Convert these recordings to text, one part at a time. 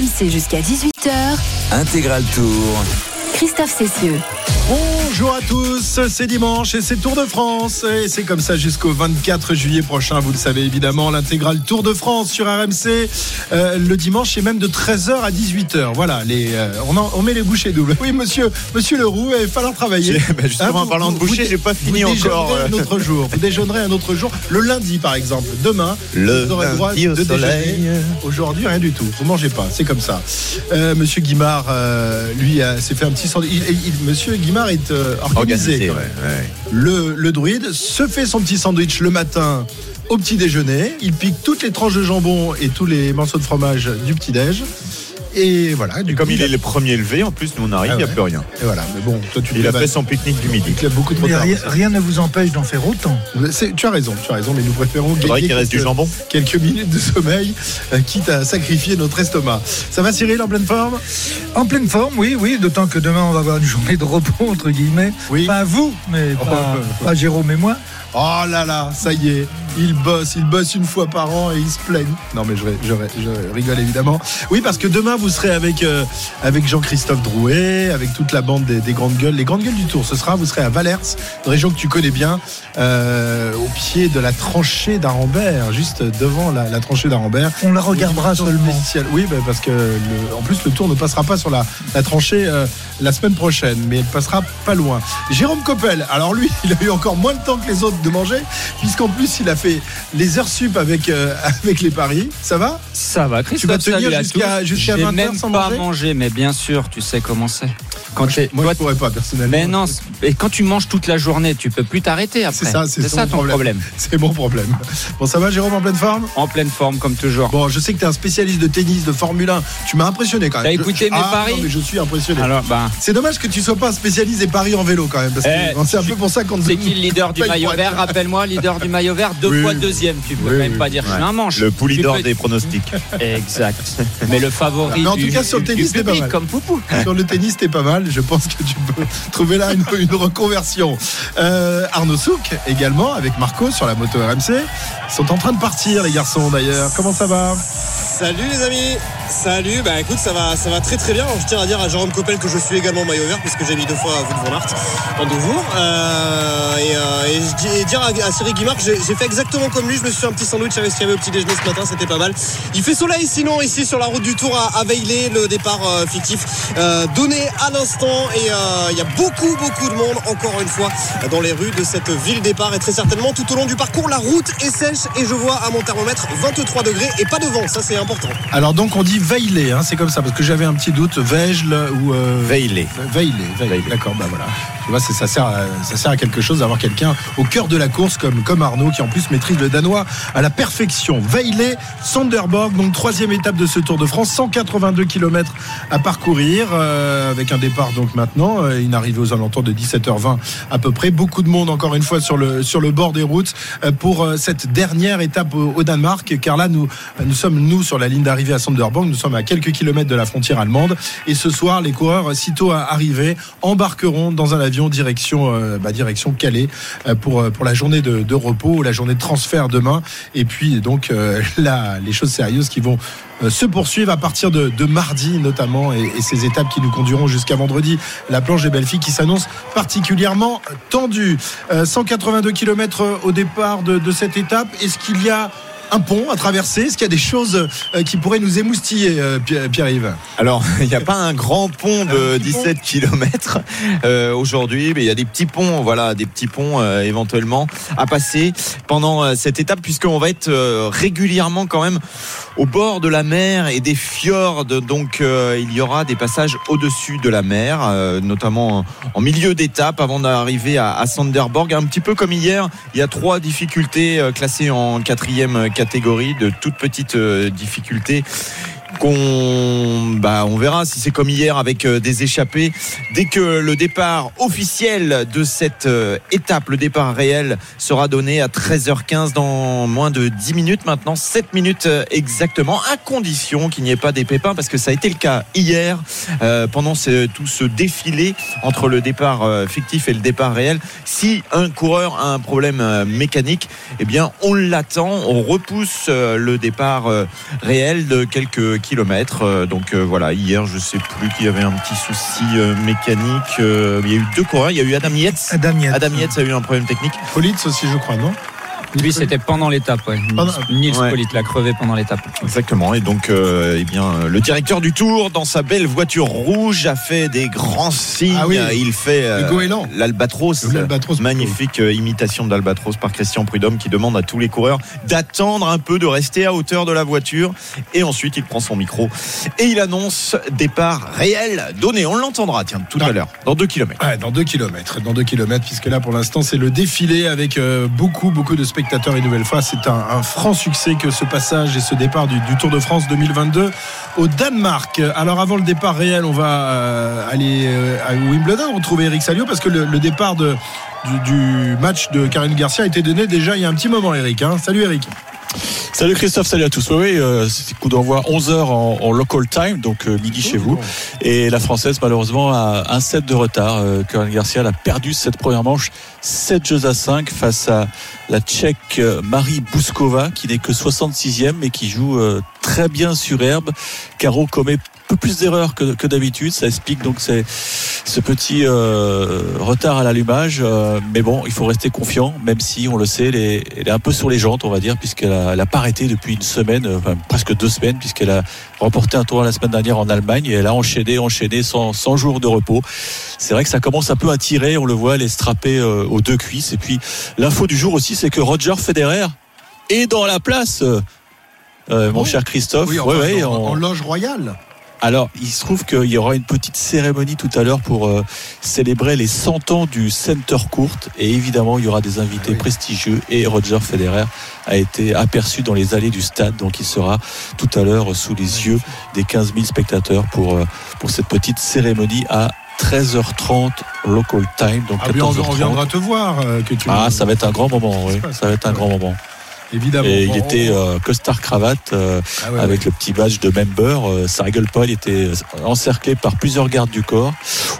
RMC jusqu'à 18h. Intégral Tour. Christophe Cessieux. Bonjour à tous, c'est dimanche et c'est Tour de France. Et c'est comme ça jusqu'au 24 juillet prochain, vous le savez évidemment, l'intégral Tour de France sur RMC. Euh, le dimanche, c'est même de 13h à 18h. Voilà, les, euh, on, en- on met les bouchées doubles. Oui, monsieur, monsieur Leroux, il va falloir travailler. Bah, justement, Hein, en parlant de bouchées, j'ai pas fini vous encore, euh. un autre jour. Vous déjeunerez un autre jour. Le lundi, par exemple. Demain, Le vous aurez droit au de soleil. déjeuner. Aujourd'hui, rien du tout. Vous mangez pas, c'est comme ça. Euh, monsieur Guimard, lui, s'est fait un petit sandwich. Il- il- monsieur Guimard est euh, organisé. Organisé, quand ouais, même. ouais. Le, le druide se fait son petit sandwich le matin au petit déjeuner. Il pique toutes les tranches de jambon et tous les morceaux de fromage du petit déj. Et voilà. Du Comme coup, il est le premier levé, en plus, nous on arrive, Ah il n'y a plus rien. Et voilà. Mais bon, toi tu Il a fait son pique-nique du midi. te lèves beaucoup trop Mais tard. rien, rien ne vous empêche d'en faire autant. C'est- Tu as raison, tu as raison, mais nous préférons Il gagner qu'il reste du quelques- jambon. quelques minutes de sommeil, euh, quitte à sacrifier notre estomac. Ça va Cyril en pleine forme? En pleine forme, oui, oui, d'autant que demain on va avoir une journée de repos, entre guillemets. Oui. Pas vous, mais Oh, pas, euh, pas Jérôme et moi. Oh là là, ça y est, il bosse, il bosse une fois par an et il se plaigne. Non mais je, je- je rigole évidemment. Oui parce que demain vous serez avec, euh, avec Jean-Christophe Drouet, avec toute la bande des, des grandes gueules, les grandes gueules du Tour. Ce sera, vous serez à Valers, une région que tu connais bien, euh, au pied de la tranchée d'Arambert, juste devant la, la tranchée d'Arambert. On la regardera seulement. Oui, bah, parce que le- en plus le tour ne passera pas sur la, la tranchée euh, la semaine prochaine, mais elle passera pas loin. Jérôme Coppel, alors lui, il a eu encore moins de temps que les autres de manger, puisqu'en plus il a fait les heures sup avec euh, avec les paris. Ça va? Ça va, Christophe. Tu vas tenir jusqu'à- J'ai 20 même sans pas manger? mais bien sûr, tu sais comment c'est. Quand Moi, toi, je pourrais pas personnellement. mais non, et quand tu manges toute la journée, tu peux plus t'arrêter après. C'est ça, c'est ça ton problème. problème. C'est mon problème. Bon, ça va, Jérôme, en pleine forme? En pleine forme, comme toujours. Bon, je sais que tu es un spécialiste de tennis, de Formule 1. Tu m'as impressionné quand même. T'as écouté je- mes Ah, paris non, mais je suis impressionné. Alors, bah, C'est dommage que tu sois pas un spécialiste des paris en vélo quand même. Parce que Eh, c'est un peu pour ça qu'on c'est qui le leader du maillot vert Rappelle-moi, leader du maillot vert, deux Oui. fois deuxième. Tu peux Oui, même oui. pas dire que je suis un manche. Le poulidor peux- des pronostics. Exact. Mais le favori Mais en tout du, cas, sur le tennis, c'était pas mal. comme Poupou. Sur le tennis, t'es pas mal. Je pense que tu peux trouver là une, une reconversion. Euh, Arnaud Souk également avec Marco sur la moto RMC. Ils sont en train de partir, les garçons d'ailleurs. Comment ça va? Salut les amis Salut, bah écoute ça va ça va très très bien. Je tiens à dire à Jérôme Coppel que je suis également maillot vert puisque j'ai mis deux fois de Van Aert en deux jours. Euh, et, euh, et dire à, à Cyril Guimard j'ai fait exactement comme lui, je me suis un petit sandwich avec ce qu'il y avait au petit déjeuner ce matin, c'était pas mal. Il fait soleil sinon ici sur la route du Tour à, à le départ euh, fictif donné à l'instant et il y a beaucoup beaucoup de monde encore une fois dans les rues de cette ville départ et très certainement tout au long du parcours la route est sèche et je vois à mon thermomètre 23 degrés et pas de vent, ça c'est important. Alors donc on dit Veillet, hein, c'est comme ça parce que j'avais un petit doute. Veigle ou euh, Veillez. Veillet, Veillet. D'accord, bah voilà. Tu vois, ça sert, à, ça sert à quelque chose d'avoir quelqu'un au cœur de la course comme, comme Arnaud qui en plus maîtrise le danois à la perfection. Veillet, Sonderborg, donc troisième étape de ce Tour de France, 182 km à parcourir euh, avec un départ donc maintenant, euh, une arrivée aux alentours de 17h20 à peu près. Beaucoup de monde encore une fois sur le, sur le bord des routes euh, pour cette dernière étape au, au Danemark car là nous, nous sommes nous sur la ligne d'arrivée à Sonderborg, nous sommes à quelques kilomètres de la frontière allemande et ce soir les coureurs sitôt arrivés embarqueront dans un avion direction euh, bah, Calais euh, pour euh, la journée de, repos, la journée de transfert demain et puis donc euh, là les choses sérieuses qui vont euh, se poursuivre à partir de, mardi notamment et, ces étapes qui nous conduiront jusqu'à vendredi. La planche des belles filles qui s'annonce particulièrement tendue. Euh, 182 km au départ de cette étape. Est-ce qu'il y a un pont à traverser. Est-ce qu'il y a des choses euh, qui pourraient nous émoustiller, euh, Pi- Pierre-Yves? Alors, il n'y a pas un grand pont de Un petit 17 km aujourd'hui, mais il y a des petits ponts, voilà, des petits ponts euh, éventuellement à passer pendant euh, cette étape, puisqu'on va être euh, régulièrement quand même au bord de la mer et des fjords. Donc, euh, il y aura des passages au-dessus de la mer, euh, notamment en milieu d'étape, avant d'arriver à, à Sanderborg. Un petit peu comme hier, il y a trois difficultés euh, classées en quatrième catégorie, de toutes petites difficultés bah on verra si c'est comme hier avec euh, des échappées. Dès que le départ officiel de cette euh, étape le départ réel sera donné à 13h15 dans moins de 10 minutes maintenant 7 minutes euh, exactement à condition qu'il n'y ait pas des pépins parce que ça a été le cas hier pendant tout ce défilé entre le départ fictif et le départ réel. Si un coureur a un problème mécanique eh bien on l'attend. On repousse le départ réel de quelques km. donc euh, voilà, hier, je sais plus qu'il y avait un petit souci euh, mécanique. Euh, il y a eu deux coureurs. Il y a eu Adam Yates. Adam Yates. Adam Yates a eu un problème technique. Politz aussi, je crois, non? Lui, c'était pendant l'étape. Ouais. Pendant- Nils Ouais. Pollitt l'a crevé pendant l'étape. Exactement. Et donc, euh, eh bien, le directeur du Tour, dans sa belle voiture rouge, a fait des grands signes. Ah oui. Il fait euh, l'albatros. Magnifique euh, imitation de l'albatros par Christian Prudhomme qui demande à tous les coureurs d'attendre un peu, de rester à hauteur de la voiture. Et ensuite, il prend son micro et il annonce départ réel donné. On l'entendra, tiens, tout à l'heure, dans 2 km. Ouais, dans 2 km, dans 2 km, puisque là pour l'instant c'est le défilé avec euh, beaucoup beaucoup de spectateurs une nouvelle fois. C'est un, franc succès que ce passage et ce départ du, Tour de France 2022 au Danemark. Alors avant le départ réel, on va euh, aller euh, à Wimbledon retrouver Eric Salio parce que le, départ du match de Karine Garcia a été donné déjà il y a un petit moment, Eric. hein. Salut Eric. Salut Christophe, salut à tous. Oui, euh, c'est coup d'envoi 11h en, en local time, donc euh, midi chez vous. Et la française, malheureusement, a un set de retard. Euh, Corinne Garcia a perdu cette première manche 7 jeux à 5 face à la tchèque euh, Marie Bouskova, qui n'est que 66e, mais qui joue euh, très bien sur herbe. Caro commet peu plus d'erreurs que, que d'habitude. Ça explique donc ces- ce petit euh, retard à l'allumage. Euh, mais bon, il faut rester confiant, même si on le sait, elle est, elle est un peu sur les jantes, on va dire, puisqu'elle a, elle a pas arrêté depuis une semaine, euh, enfin, presque deux semaines, puisqu'elle a remporté un tour la semaine dernière en Allemagne et elle a enchaîné, enchaîné 100, 100 jours de repos. C'est vrai que ça commence un peu à tirer, on le voit, elle est strappée aux deux cuisses. Et puis l'info du jour aussi, c'est que Roger Federer est dans la place. euh, mon bon? cher Christophe, Oui, Ouais, enfin, ouais, en, en- en loge royale. Alors, il se trouve qu'il y aura une petite cérémonie tout à l'heure pour euh, célébrer les 100 ans du Center Court. Et évidemment, il y aura des invités Ah oui. prestigieux. Et Roger Federer a été aperçu dans les allées du stade. Donc, il sera tout à l'heure sous les yeux des 15 000 spectateurs pour, euh, pour cette petite cérémonie à 13h30 local time. Donc, Ah, bien, on, 14h30. on viendra te voir. euh, que tu Ah, ça va être un grand moment, oui. Ça va être un grand moment. Évidemment. Et il était euh, costard cravate euh, Ah ouais, avec le petit badge de member. Euh, ça rigole pas, il était encerclé par plusieurs gardes du corps.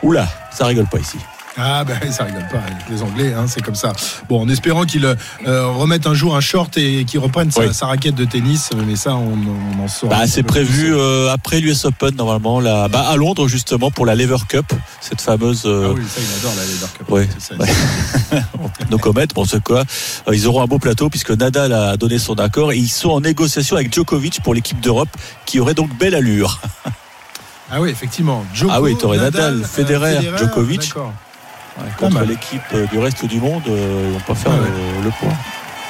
Oula, ça rigole pas ici. Ah ben ça rigole pas avec les Anglais, hein, c'est comme ça. Bon, en espérant qu'ils euh, remettent un jour un short et qu'ils reprennent sa, Oui. sa raquette de tennis, mais ça on, on en saura. Bah, c'est prévu euh, après l'US Open normalement, là, bah, à Londres justement pour la Lever Cup, cette fameuse. Ah euh, oui, ça il adore la Lever Cup. C'est ça. nos comètes, bon c'est quoi Euh, Ils auront un beau plateau puisque Nadal a donné son accord et ils sont en négociation avec Djokovic pour l'équipe d'Europe qui aurait donc belle allure. Ah oui, effectivement. Djoko, Ah oui, t'aurais Nadal, euh, Federer, Djokovic. Contre l'équipe euh, du reste du monde, euh, ils vont pas faire Ouais, euh, le poids.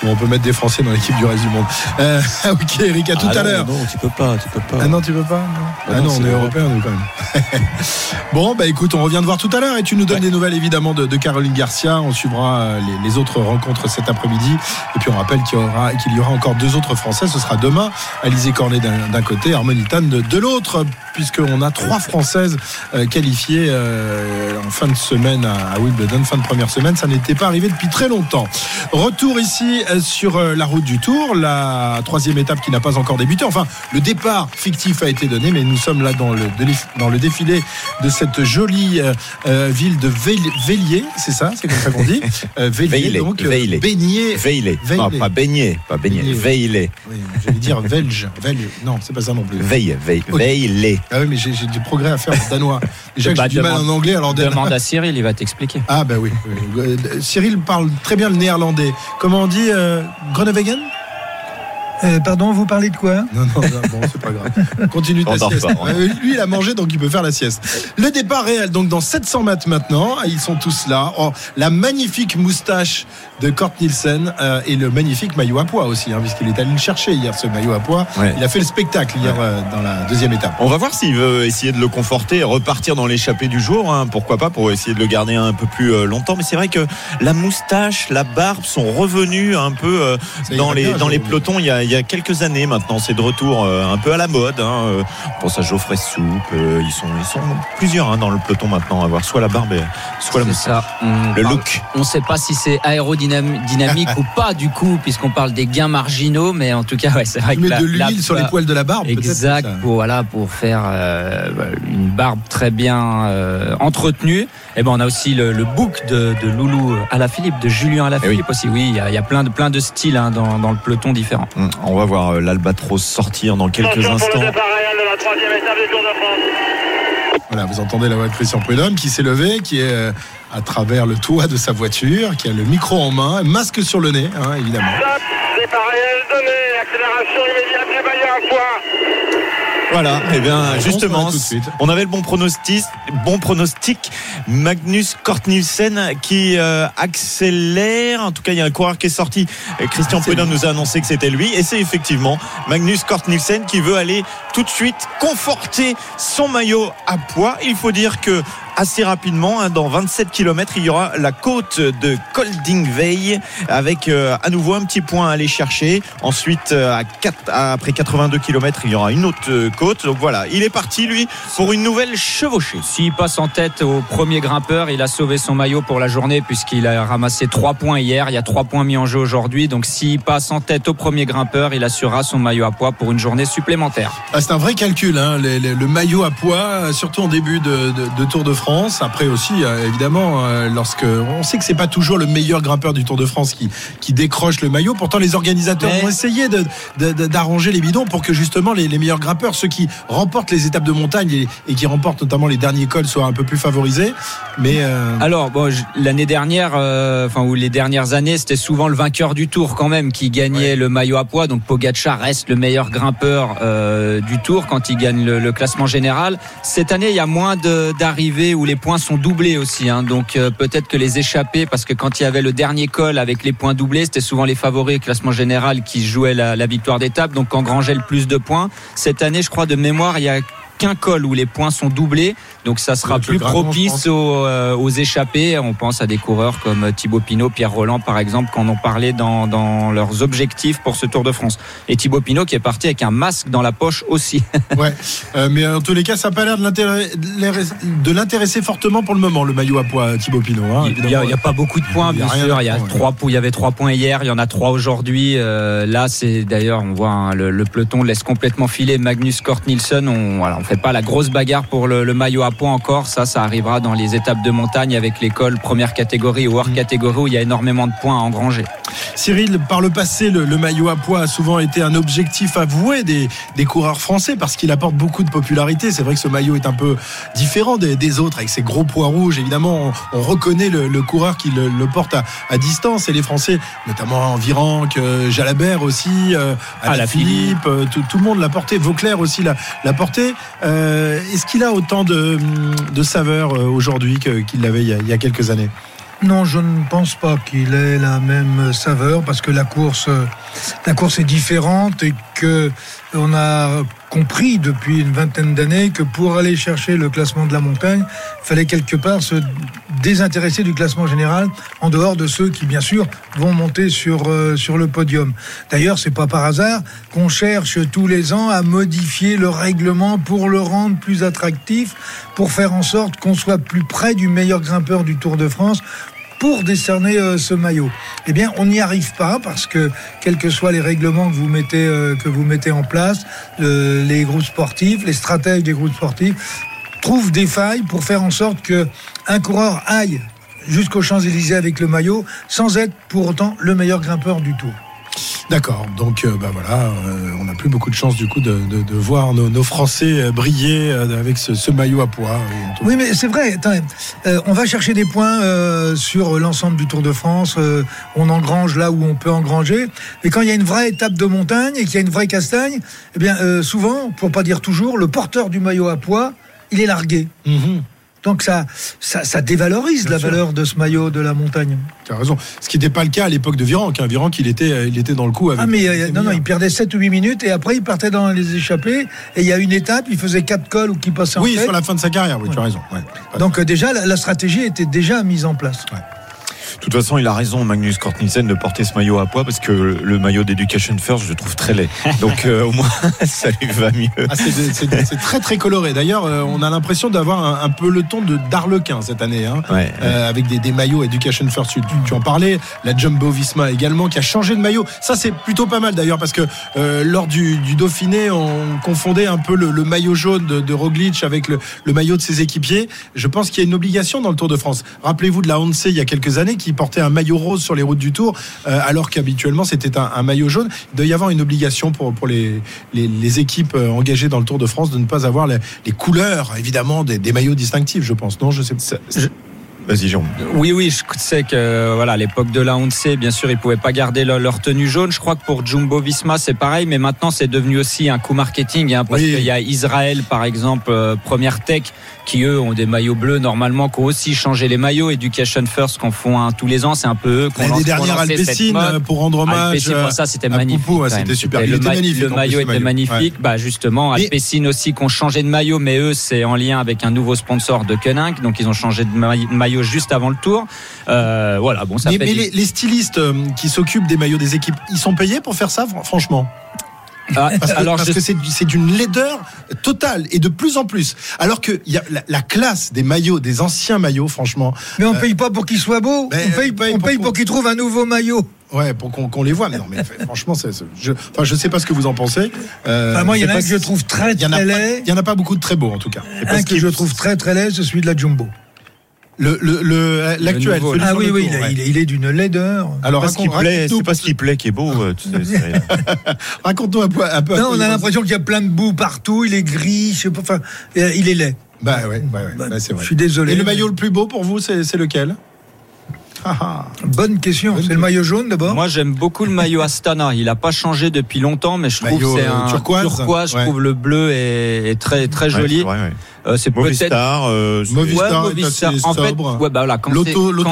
Bon, on peut mettre des Français dans l'équipe du reste du monde. Euh, ok, Eric, à tout Ah à l'heure. Non, tu peux pas, tu peux pas. Ah non, tu veux pas non Ah Ah non, non, on est européens nous quand même. bon, bah écoute, on revient de voir tout à l'heure et tu nous donnes Ouais. des nouvelles évidemment de, de Caroline Garcia. On suivra les, les autres rencontres cet après-midi. Et puis on rappelle qu'il y aura, qu'il y aura encore deux autres Français. Ce sera demain, Alizé Cornet d'un, côté, Harmonitane de, de l'autre, puisqu'on a trois Françaises euh, qualifiées euh, en fin de semaine à, Wimbledon, fin de première semaine. Ça n'était pas arrivé depuis très longtemps. Retour ici euh, sur la route du Tour, la troisième étape qui n'a pas encore débuté. Enfin, le départ fictif a été donné, mais nous sommes là dans le, dans le défilé de cette jolie ville de Vélier, c'est ça, c'est comme ça qu'on dit. Vélier, Veillé, donc Veillé. Veillé. Veillé. Non, pas baigné, pas baigné. Veillé. Oui, j'allais dire Velge, Veille. Non, c'est pas ça non plus. Veille, veille. Ah oui, mais j'ai du progrès à faire en danois. Déjà que Bah, j'ai du mal en anglais, alors danois- Demande à Cyril, il va t'expliquer. Ah bah oui. Euh, Cyril parle très bien le néerlandais. Comment on dit euh, Groenewegen? Euh, pardon, vous parlez de quoi? Non, non, non, bon, c'est pas grave. Continue ta sieste. pas, hein. Euh, Lui, il a mangé, donc il peut faire la sieste. Le départ réel, donc dans 700 mètres maintenant, ils sont tous là. Oh, la magnifique moustache de Kort Nielsen euh, et le magnifique maillot à pois aussi, hein, puisqu'il est allé le chercher hier, ce maillot à. Ouais. Il a fait le spectacle hier euh, dans la deuxième étape. On va voir s'il veut essayer de le conforter et repartir dans l'échappée du jour. hein. Pourquoi pas pour essayer de le garder un peu plus euh, longtemps. Mais c'est vrai que la moustache, la barbe sont revenus un peu euh, dans les bien, dans les pelotons il y, a, il y a quelques années maintenant. C'est de retour euh, un peu à la mode. Hein. Euh, On pense à Geoffrey Soupe. euh, ils sont ils sont plusieurs hein, dans le peloton maintenant à avoir soit la barbe et soit la C'est moustache. ça. On Le parle- look. On ne sait pas si c'est aérodynamique ou pas du coup, puisqu'on parle des gains marginaux, mais en tout cas, ouais, c'est vrai Tu que mets la- de l'huile sur les la- poils de la barbe, Exact, ça. pour, voilà, pour faire euh, une barbe très bien euh, entretenue. Et ben on a aussi le, le book de, de Loulou Alaphilippe, de Julien Alaphilippe aussi. Oui, il y a, il y a plein de plein de styles hein, dans, dans le peloton différent. Hum, On va voir euh, l'Albatros sortir dans quelques instants. Départ réel de la troisième étape du Tour de France. Voilà, vous entendez la voix de Christian Prudhomme qui s'est levé, qui est euh, à travers le toit de sa voiture, qui a le micro en main, masque sur le nez, hein, évidemment. Stop, départ réel donné, accélération immédiate. Voilà, et bien Réponse, justement, on avait le bon pronostic, bon pronostic. Magnus Kortnielsen qui euh, accélère. En tout cas, il y a un coureur qui est sorti. Christian C'est Prudhomme nous a annoncé que c'était lui, et c'est effectivement Magnus Kortnielsen qui veut aller tout de suite conforter son maillot à poids. Il faut dire que assez rapidement, hein, dans 27 km, il y aura la côte de Koldingvey avec euh, à nouveau un petit point à aller chercher. Ensuite, euh, à 4, après 82 km, il y aura une autre euh, côte. Donc voilà, il est parti lui pour une nouvelle chevauchée. S'il passe en tête au premier grimpeur, il a sauvé son maillot pour la journée puisqu'il a ramassé 3 points hier. Il y a 3 points mis en jeu aujourd'hui. Donc s'il passe en tête au premier grimpeur, il assurera son maillot à poids pour une journée supplémentaire. Ah, c'est un vrai calcul, hein, les- les- le maillot à poids, surtout en début de, de- de Tour de France. Après aussi, euh, évidemment, euh, lorsque on sait que c'est pas toujours le meilleur grimpeur du Tour de France qui, qui décroche le maillot. Pourtant, les organisateurs Mais- ont essayé d'arranger les bidons pour que justement les, les meilleurs grimpeurs, ceux qui remportent les étapes de montagne et, et qui remportent notamment les derniers cols, soient un peu plus favorisés. Mais euh, Alors bon, l'année dernière, euh, enfin ou les dernières années, c'était souvent le vainqueur du Tour quand même qui gagnait le maillot à poids. Donc Pogacar reste le meilleur grimpeur euh, du Tour quand il gagne le, le classement général. Cette année, il y a moins d'arrivées où les points sont doublés aussi. hein. Donc euh, peut-être que les échappés, parce que quand il y avait le dernier col avec les points doublés, c'était souvent les favoris au classement général qui jouaient la, victoire d'étape, donc engrangeaient le plus de points. Cette année, je crois de mémoire, il y a qu'un col où les points sont doublés, donc ça sera plus Granon, je propice aux, euh, aux échappés. On pense à des coureurs comme Thibaut Pinot, Pierre Roland par exemple, qui en ont parlé dans, dans leurs objectifs pour ce Tour de France. Et Thibaut Pinot qui est parti avec un masque dans la poche aussi. ouais, Euh, mais en tous les cas, ça n'a pas l'air de l'intéresser- fortement pour le moment, le maillot à poids Thibaut Pinot. hein, Il n'y a, pas beaucoup de points, bien sûr. Il y, a trois, il y avait trois points hier, il y en a trois aujourd'hui. Euh, là, c'est d'ailleurs, on voit hein, le, le peloton laisse complètement filer Magnus Kort Nielsen. On voilà, on fait pas la grosse bagarre pour le, le maillot à poids encore. Ça, ça arrivera dans les étapes de montagne avec l'école première catégorie ou Mm. hors catégorie où il y a énormément de points à engranger. Cyril, par le passé, le, le maillot à poids a souvent été un objectif avoué des, des coureurs français parce qu'il apporte beaucoup de popularité. C'est vrai que ce maillot est un peu différent des, des autres avec ses gros poids rouges. Évidemment, on, on reconnaît le, le coureur qui le, le porte à, à distance et les Français, notamment Virenque, euh, Jalabert aussi, euh, Alaphilippe. Philippe, euh, tout, tout le monde l'a porté. Vauclair aussi l'a l'a porté. Euh, Est-ce qu'il a autant de, saveur euh, aujourd'hui qu'il l'avait il, y a- quelques années? Non, je ne pense pas qu'il ait la même saveur parce que la course, euh, la course est différente et que on a compris depuis une vingtaine d'années que pour aller chercher le classement de la montagne, il fallait quelque part se désintéresser du classement général en dehors de ceux qui, bien sûr, vont monter sur, euh, sur le podium. D'ailleurs, c'est pas par hasard qu'on cherche tous les ans à modifier le règlement pour le rendre plus attractif, pour faire en sorte qu'on soit plus près du meilleur grimpeur du Tour de France pour décerner euh, ce maillot. Eh bien, on n'y arrive pas parce que, quels que soient les règlements que vous mettez, euh, que vous mettez en place, le- les groupes sportifs, les stratèges des groupes sportifs trouvent des failles pour faire en sorte que un coureur aille jusqu'aux Champs-Élysées avec le maillot sans être pour autant le meilleur grimpeur du Tour. D'accord, donc euh, bah voilà, euh, on n'a plus beaucoup de chance du coup de, de- de voir nos, nos Français euh, briller euh, avec ce, ce maillot à poids. Oui, mais c'est vrai. attendez, euh, on va chercher des points sur l'ensemble du Tour de France. on engrange là où on peut engranger. Mais quand il y a une vraie étape de montagne et qu'il y a une vraie castagne, eh bien, souvent, pour pas dire toujours, le porteur du maillot à poids, il est largué. Mhm. Donc ça, ça, ça dévalorise Bien la sûr. valeur de ce maillot de la montagne. Tu as raison. Ce qui n'était pas le cas à l'époque de Virenque. Hein. Virenque, il était, euh, il était dans le coup avec. Ah mais euh, non, non, il perdait 7 ou 8 minutes et après il partait dans les échappées et il y a une étape, il faisait 4 cols ou qui passait en Oui, tête. sur la fin de sa carrière, oui, tu as raison. ouais. Donc euh, déjà, la, la stratégie était déjà mise en place. De toute façon, il a raison, Magnus Kortnielsen, de porter ce maillot à poids parce que le maillot d'Education First, je le trouve très laid. Donc euh, au moins, ça lui va mieux. Ah, c'est, très très coloré. D'ailleurs, euh, on a l'impression d'avoir un, un peu le ton de d'Arlequin cette année, hein. Ouais. Euh, avec des, des maillots Education First. Tu, tu en parlais. La Jumbo Visma également qui a changé de maillot. Ça c'est plutôt pas mal d'ailleurs parce que lors du, du Dauphiné, on confondait un peu le, le maillot jaune de, de Roglic avec le, le maillot de ses équipiers. Je pense qu'il y a une obligation dans le Tour de France. Rappelez-vous de la Hanse il y a quelques années qui portait un maillot rose sur les routes du Tour, euh, alors qu'habituellement c'était un, maillot jaune. Il doit y avoir une obligation pour, pour les, les, équipes euh, engagées dans le Tour de France de ne pas avoir les, les couleurs, évidemment, des, des maillots distinctifs, je pense. Non, je sais pas. Vas-y, Jérôme. Oui, oui, je sais que voilà, à l'époque de la Honce, bien sûr, ils pouvaient pas garder leur, leur tenue jaune. Je crois que pour Jumbo Visma, c'est pareil, mais maintenant, c'est devenu aussi un coup marketing. Hein, parce Oui. qu'il y a Israël, par exemple, euh, Première Tech, qui eux ont des maillots bleus normalement, qui ont aussi changé les maillots. Education First, qu'on font un tous les ans, c'est un peu eux qu'on L'année lance- qu'on mode. euh, pour rendre hommage. Alpecin, euh, ça c'était à magnifique. Ouais, c'était super. Le, ma- magnifique, maillot était maillot. magnifique. Bah justement, Mais- Alpecin aussi qui ont changé de maillot, mais eux c'est en lien avec un nouveau sponsor de Koenig, donc ils ont changé de maille- juste avant le tour. Euh, voilà, bon ça Mais, fait mais les, les stylistes euh, qui s'occupent des maillots des équipes, ils sont payés pour faire ça, fr- franchement? Ah, Parce que, alors parce je- que c'est d'une laideur totale et de plus en plus. Alors que il y a la, la classe des maillots, des anciens maillots, franchement, Mais on paye pas pour qu'il soit beau. mais, on paye, euh, paye on pour- paye pour qu'il trouve un nouveau maillot. ouais, pour qu'on les voit. Mais non, mais franchement, c'est- je, enfin, je sais pas ce que vous en pensez. Euh, Enfin, moi, il y en a un pas que je trouve très très laid. Il y en a pas beaucoup de très beaux en tout cas. Et parce Un que qu'il- je trouve très très laid, c'est celui de la Jumbo. Le le- le- l'actuel. Ah oui, oui, tour, il, est- ouais. il est, il est d'une laideur. Alors raconte-nous c'est pas ce qui plaît qui est beau. euh, tu sais, raconte-nous un peu. Un peu à Non, on a l'impression qu'il y a plein de boue partout. Il est gris, je sais pas. Enfin, euh, il est laid. Bah ouais, ouais, ouais, Bah, ouais, c'est vrai. Je suis désolé. Et le maillot le plus beau pour vous, c'est lequel? Ah, ah. Bonne question. C'est le maillot jaune d'abord? Moi, j'aime beaucoup le maillot Astana. Il a pas changé depuis longtemps, mais je trouve c'est euh, un turquoise? Je Ouais. trouve le bleu est, est très très Ouais, joli. ouais. Euh, c'est peut-être Movistar, euh, c'est- Movistar. Ouais, Movistar. En fait, ouais, bah voilà, quand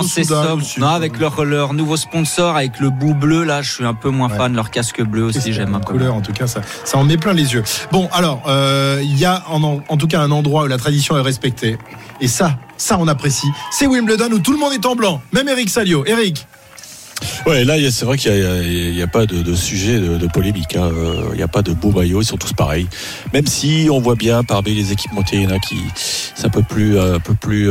c'est sobre, aussi. non, avec leur, leur nouveau sponsor, avec le bout bleu, là, je suis un peu moins Ouais. fan. Leur casque bleu aussi, C'est j'aime un peu. couleur en tout cas ça, ça en met plein les yeux bon alors euh, il y a en, en tout cas un endroit où la tradition est respectée et ça ça on apprécie c'est Wimbledon où tout le monde est en blanc même Eric Salio Eric Ouais, là, c'est vrai qu'il n'y a, pas de, sujet de, polémique. hein. Euh, Il n'y a pas de beaux maillots, ils sont tous pareils. Même si on voit bien parmi les équipes montées, il y en a qui c'est un peu plus, euh, un peu plus.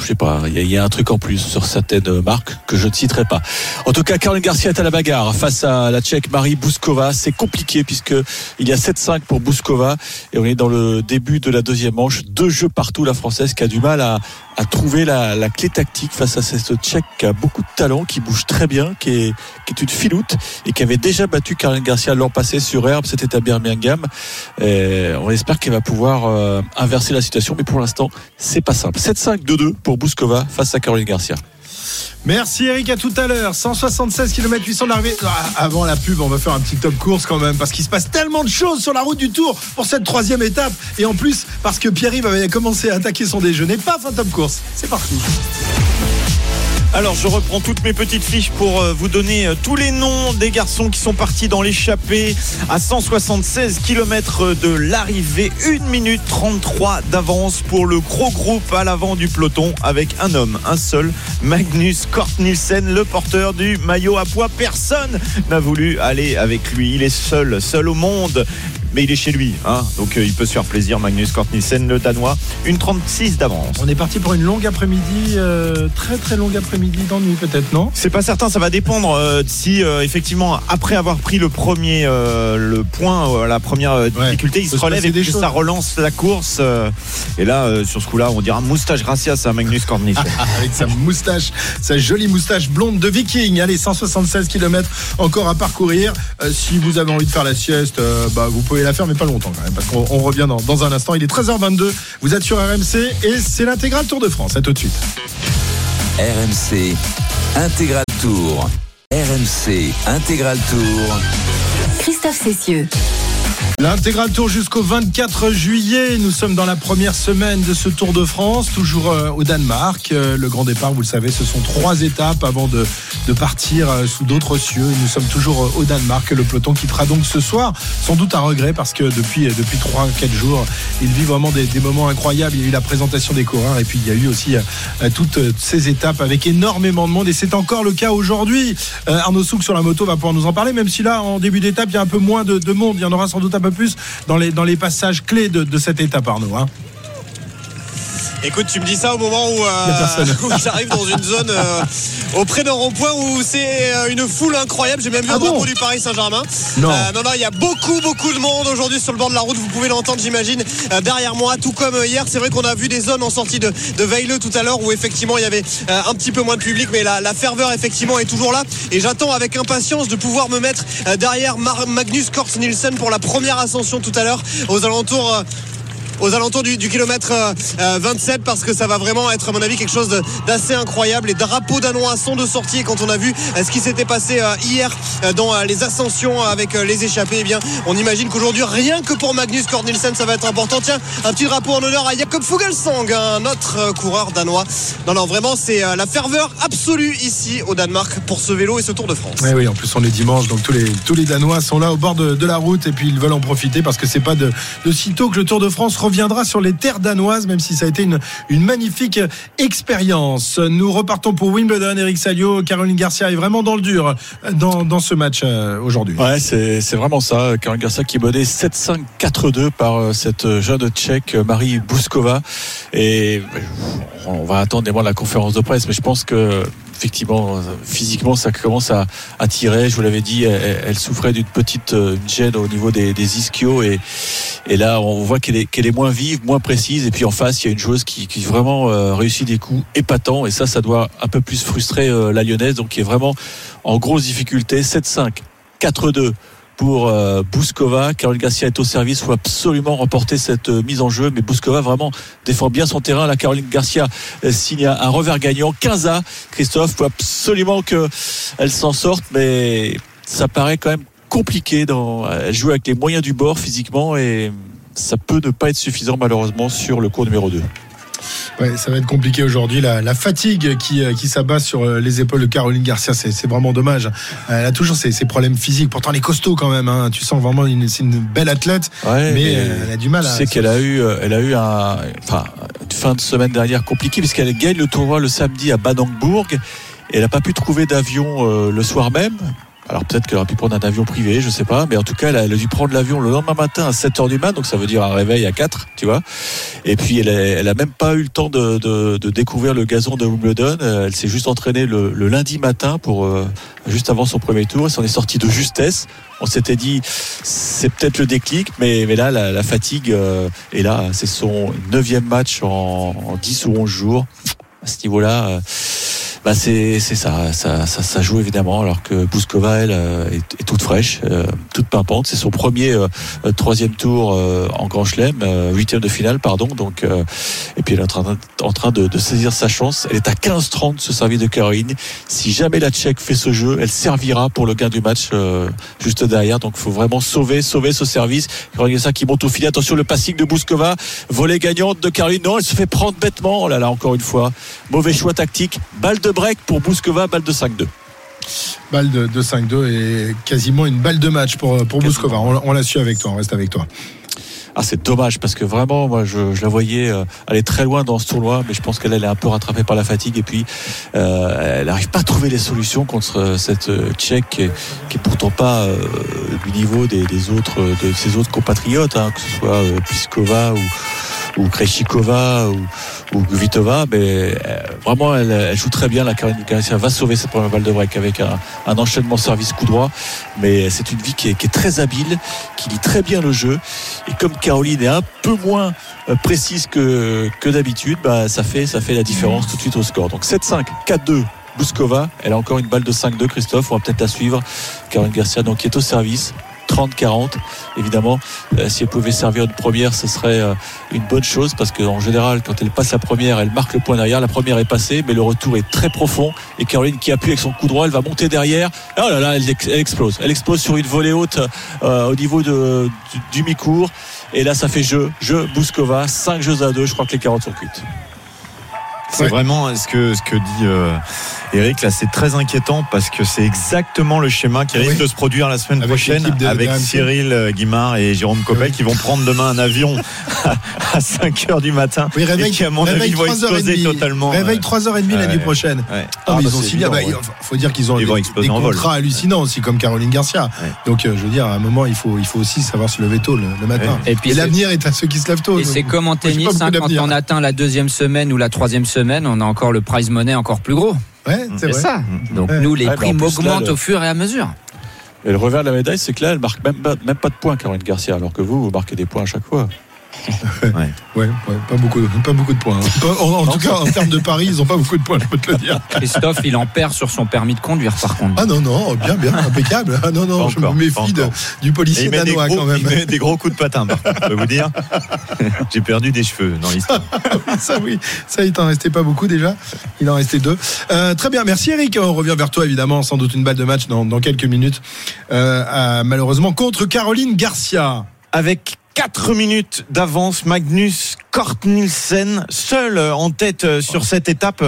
Je sais pas, il y, y a un truc en plus sur certaines marques que je ne citerai pas. En tout cas, Caroline Garcia est à la bagarre face à la Tchèque Marie Bouskova. C'est compliqué puisque il y a 7-5 pour Bouskova et on est dans le début de la deuxième manche. Deux jeux partout, la Française qui a du mal à, à trouver la, la clé tactique face à cette Tchèque qui a beaucoup de talent, qui bouge très bien, qui est, qui est une filoute et qui avait déjà battu Caroline Garcia l'an passé sur herbe. C'était à Birmingham. Et on espère qu'elle va pouvoir euh, inverser la situation, mais pour l'instant, c'est pas simple. 7-5-2-2 pour Bouskova face à Caroline Garcia. merci Eric à tout à l'heure. 176 km 800 d'arrivée Ah, avant la pub on va faire un petit top course quand même parce qu'il se passe tellement de choses sur la route du Tour pour cette troisième étape. Et en plus parce que Pierre-Yves avait commencé à attaquer son déjeuner. Paf un top course. C'est parti Alors je reprends toutes mes petites fiches pour euh, vous donner euh, tous les noms des garçons qui sont partis dans l'échappée à 176 km de l'arrivée, 1 minute 33 d'avance pour le gros groupe à l'avant du peloton avec un homme, un seul, Magnus Kort Nielsen, le porteur du maillot à poids. Personne n'a voulu aller avec lui, il est seul, seul au monde. Mais il est chez lui, hein, donc euh, il peut se faire plaisir, Magnus Kort le Danois, une 36 d'avance. on est parti pour une longue après-midi euh, très très longue après-midi d'ennui peut-être non? C'est pas certain, ça va dépendre euh, si effectivement après avoir pris le premier le point, la première Ouais. difficulté, il se relève et ça relance la course. et là, sur ce coup-là, on dira moustache gracias à Magnus Kornisch. avec sa moustache, sa jolie moustache blonde de viking. Allez, 176 km encore à parcourir. Si vous avez envie de faire la sieste, bah, vous pouvez la faire, mais pas longtemps quand même, parce qu'on on revient dans, dans un instant. Il est 13h22, vous êtes sur RMC et c'est l'intégral Tour de France. À tout de suite. RMC Intégral Tour. RMC Intégral Tour. Christophe Cessieux. L'intégral tour jusqu'au 24 juillet. Nous sommes dans la première semaine de ce Tour de France, toujours euh, au Danemark. Euh, Le grand départ, vous le savez, ce sont trois étapes avant de, de partir euh, sous d'autres cieux. Nous sommes toujours au Danemark. Le peloton quittera donc ce soir, sans doute à regret, parce que depuis depuis trois quatre jours, il vit vraiment des, des moments incroyables. Il y a eu la présentation des coureurs, et puis il y a eu aussi toutes ces étapes avec énormément de monde. Et c'est encore le cas aujourd'hui. Arnaud Souk sur la moto va pouvoir nous en parler, même si là, en début d'étape, il y a un peu moins de, de monde. Il y en aura sans doute un peu plus dans les, passages clés de, de cette étape, Arnaud. Écoute, tu me dis ça au moment où, euh, où j'arrive dans une zone euh, auprès d'un rond-point où c'est euh, une foule incroyable. J'ai même vu Ah un drapeau bon du Paris Saint-Germain. Non. Euh, non, non, il y a beaucoup, beaucoup de monde aujourd'hui sur le bord de la route. Vous pouvez l'entendre, j'imagine, derrière moi. Tout comme hier, c'est vrai qu'on a vu des zones en sortie de, de Veilleux tout à l'heure où effectivement il y avait un petit peu moins de public, mais la, la ferveur effectivement est toujours là. Et j'attends avec impatience de pouvoir me mettre derrière Mar- Magnus Kort Nielsen pour la première ascension tout à l'heure aux alentours. Euh, aux alentours du, kilomètre euh, euh, 27 parce que ça va vraiment être à mon avis quelque chose d'assez incroyable. Les drapeaux danois sont de sortie quand on a vu euh, ce qui s'était passé euh, hier euh, dans euh, les ascensions avec euh, les échappés, eh bien on imagine qu'aujourd'hui rien que pour Magnus Cornelsen ça va être important. Tiens, un petit drapeau en honneur à Jakob Fuglsang, un autre euh, coureur danois. Non non, vraiment c'est euh, la ferveur absolue ici au Danemark pour ce vélo et ce Tour de France. Oui, oui, en plus on est dimanche, donc tous les, tous les Danois sont là au bord de, de la route et puis ils veulent en profiter parce que c'est pas de, de sitôt que le Tour de France reviendra sur les terres danoises, même si ça a été une, magnifique expérience. Nous repartons pour Wimbledon. Eric Salio, Caroline Garcia est vraiment dans le dur dans, dans ce match euh, aujourd'hui. Ouais, c'est vraiment ça. Caroline Garcia qui est menée 7-5, 4-2 par euh, cette jeune tchèque euh, Marie Bouskova. Et on va attendre de la conférence de presse, mais je pense que effectivement, physiquement, ça commence à, à tirer. Je vous l'avais dit, elle, souffrait d'une petite euh, gêne au niveau des, des ischios et, et là, on voit qu'elle est, est moins vive, moins précise. Et puis en face, il y a une joueuse qui, qui vraiment euh, réussit des coups épatants. Et ça, ça doit un peu plus frustrer euh, la lyonnaise, donc qui est vraiment en grosse difficulté. 7-5, 4-2 pour euh, Bouskova. Caroline Garcia est au service, faut absolument remporter cette euh, mise en jeu. Mais Bouskova vraiment défend bien son terrain. La Caroline Garcia euh, signe un, un revers gagnant. 15 à Christophe, faut absolument qu'elle s'en sorte, mais ça paraît quand même compliqué. Dans, elle joue avec les moyens du bord physiquement et ça peut ne pas être suffisant malheureusement sur le cours numéro 2. Ouais, ça va être compliqué aujourd'hui. La, la fatigue qui, euh, qui s'abat sur euh, les épaules de Caroline Garcia, c'est vraiment dommage. Elle a toujours ses, ses problèmes physiques. Pourtant, elle est costaud quand même. hein. Tu sens vraiment une, c'est une belle athlète, Ouais, mais euh, elle a du mal Tu à. sais qu'elle a eu, euh, elle a eu un, enfin, une fin de semaine dernière compliquée puisqu'elle gagne le tournoi le samedi à Badangbourg et elle n'a pas pu trouver d'avion euh, le soir même. Alors peut-être qu'elle aurait pu prendre un avion privé, je sais pas, mais en tout cas elle a, dû prendre l'avion le lendemain matin à 7h du mat, donc ça veut dire un réveil à 4, tu vois. Et puis elle a, elle a même pas eu le temps de, de, de découvrir le gazon de Wimbledon. Euh, Elle s'est juste entraînée le, le lundi matin pour euh, juste avant son premier tour. Elle s'en est sortie de justesse. On s'était dit c'est peut-être le déclic, mais, mais là la, la fatigue euh, est là. C'est son neuvième match en, en 10 ou 11 jours. À ce niveau-là. euh, bah c'est ça, ça, joue évidemment, alors que Bouskova, elle, euh, est, toute fraîche, euh, toute pimpante. C'est son premier euh, troisième tour en Grand Chelem, huitième de finale, pardon. Donc, et puis elle est en train, de, saisir sa chance. Elle est à 15-30 de se servir de Caroline. Si jamais la Tchèque fait ce jeu, elle servira pour le gain du match juste derrière. Donc, faut vraiment sauver, sauver ce service. Caroline ça qui monte au filet. Attention, le passing de Bouskova, volée gagnante de Caroline. Non, elle se fait prendre bêtement. Oh là là, encore une fois, mauvais choix tactique. Balle de break pour Bouskova, balle de 5-2. Balle de, de 5-2 et quasiment une balle de match pour, pour Bouskova. On, on l'a su avec toi, on reste avec toi. Ah, c'est dommage parce que vraiment, moi, je, je la voyais euh, aller très loin dans ce tournoi, mais je pense qu'elle elle est un peu rattrapée par la fatigue et puis euh, elle n'arrive pas à trouver les solutions contre euh, cette euh, Tchèque qui est, qui est pourtant pas du niveau des, des autres de ses autres compatriotes, hein, que ce soit Pliskova ou ou Krejcikova ou, ou Kvitova, mais euh, vraiment elle, joue très bien. La Caroline Garcia va sauver cette première balle de break avec un, enchaînement service coup droit, mais c'est une vie qui est, qui est très habile, qui lit très bien le jeu et comme Caroline est un peu moins euh, précise que, que d'habitude, bah, ça, fait, ça fait la différence tout de suite au score. Donc 7-5, 4-2. Bouskova, elle a encore une balle de 5-2, Christophe, on va peut-être la suivre. Caroline Garcia, donc, qui est au service. 30-40. Évidemment, euh, si elle pouvait servir une première, ce serait euh, une bonne chose parce qu'en général, quand elle passe la première, elle marque le point derrière. La première est passée, mais le retour est très profond. Et Caroline qui appuie avec son coup droit, elle va monter derrière. Oh là là, elle, ex- elle explose. Elle explose sur une volée haute euh, au niveau de, du, du mi-cours. Et là, ça fait jeu. Jeu Bouskova. 5 jeux à 2. Je crois que les 40 sont cuites. C'est Ouais. vraiment ce que, ce que dit euh, Eric, là, c'est très inquiétant parce que c'est exactement le schéma qui risque Oui. de se produire la semaine Avec prochaine de- avec de Cyril euh, Guimard et Jérôme Copel Oui. qui vont prendre demain un avion à 5 heures du matin Oui, réveil, et qui, à mon réveil avis, vont 3h30. exploser totalement. Réveil euh, 3h30 la ouais. nuit prochaine. ouais. Ah, Ah, mais bah, ils ont ah, bah, faut dire qu'ils ont Ils des, vont exploser des en vol. contrats hallucinants aussi, comme Caroline Garcia. Donc, euh, je veux dire, à un moment, il faut, il faut aussi savoir se lever tôt le, le matin. Et puis l'avenir est à ceux qui se lèvent tôt. Et c'est comme en tennis, hein, quand on atteint la deuxième semaine ou la troisième semaine, on a encore le prize money encore plus gros. Ouais, c'est ça. Donc Ouais. nous, les Ouais, primes là, augmentent le- au fur et à mesure. Et le revers de la médaille, c'est que là, elle marque même pas, même pas de points, Caroline Garcia, alors que vous, vous marquez des points à chaque fois. Ouais, ouais, pas beaucoup, pas beaucoup de points. hein. Pas- en en tout cas, en termes de paris, ils ont pas beaucoup de points, je peux te le dire. Christophe, il en perd sur son permis de conduire, par contre. Ah non, non, bien, bien, impeccable. Ah non, non, Pas je encore, me méfie de- du policier danois gros, quand même. il met des gros coups de patin, par contre, je peux vous dire. J'ai perdu des cheveux dans l'histoire. ça oui, ça il t'en restait pas beaucoup déjà. Il en restait deux. Euh, très bien, merci Eric. On revient vers toi évidemment, sans doute une balle de match dans, dans quelques minutes. Euh, à- malheureusement contre Caroline Garcia. avec 4 minutes d'avance. Magnus Kort Nielsen, seul euh, en tête euh, sur cette étape,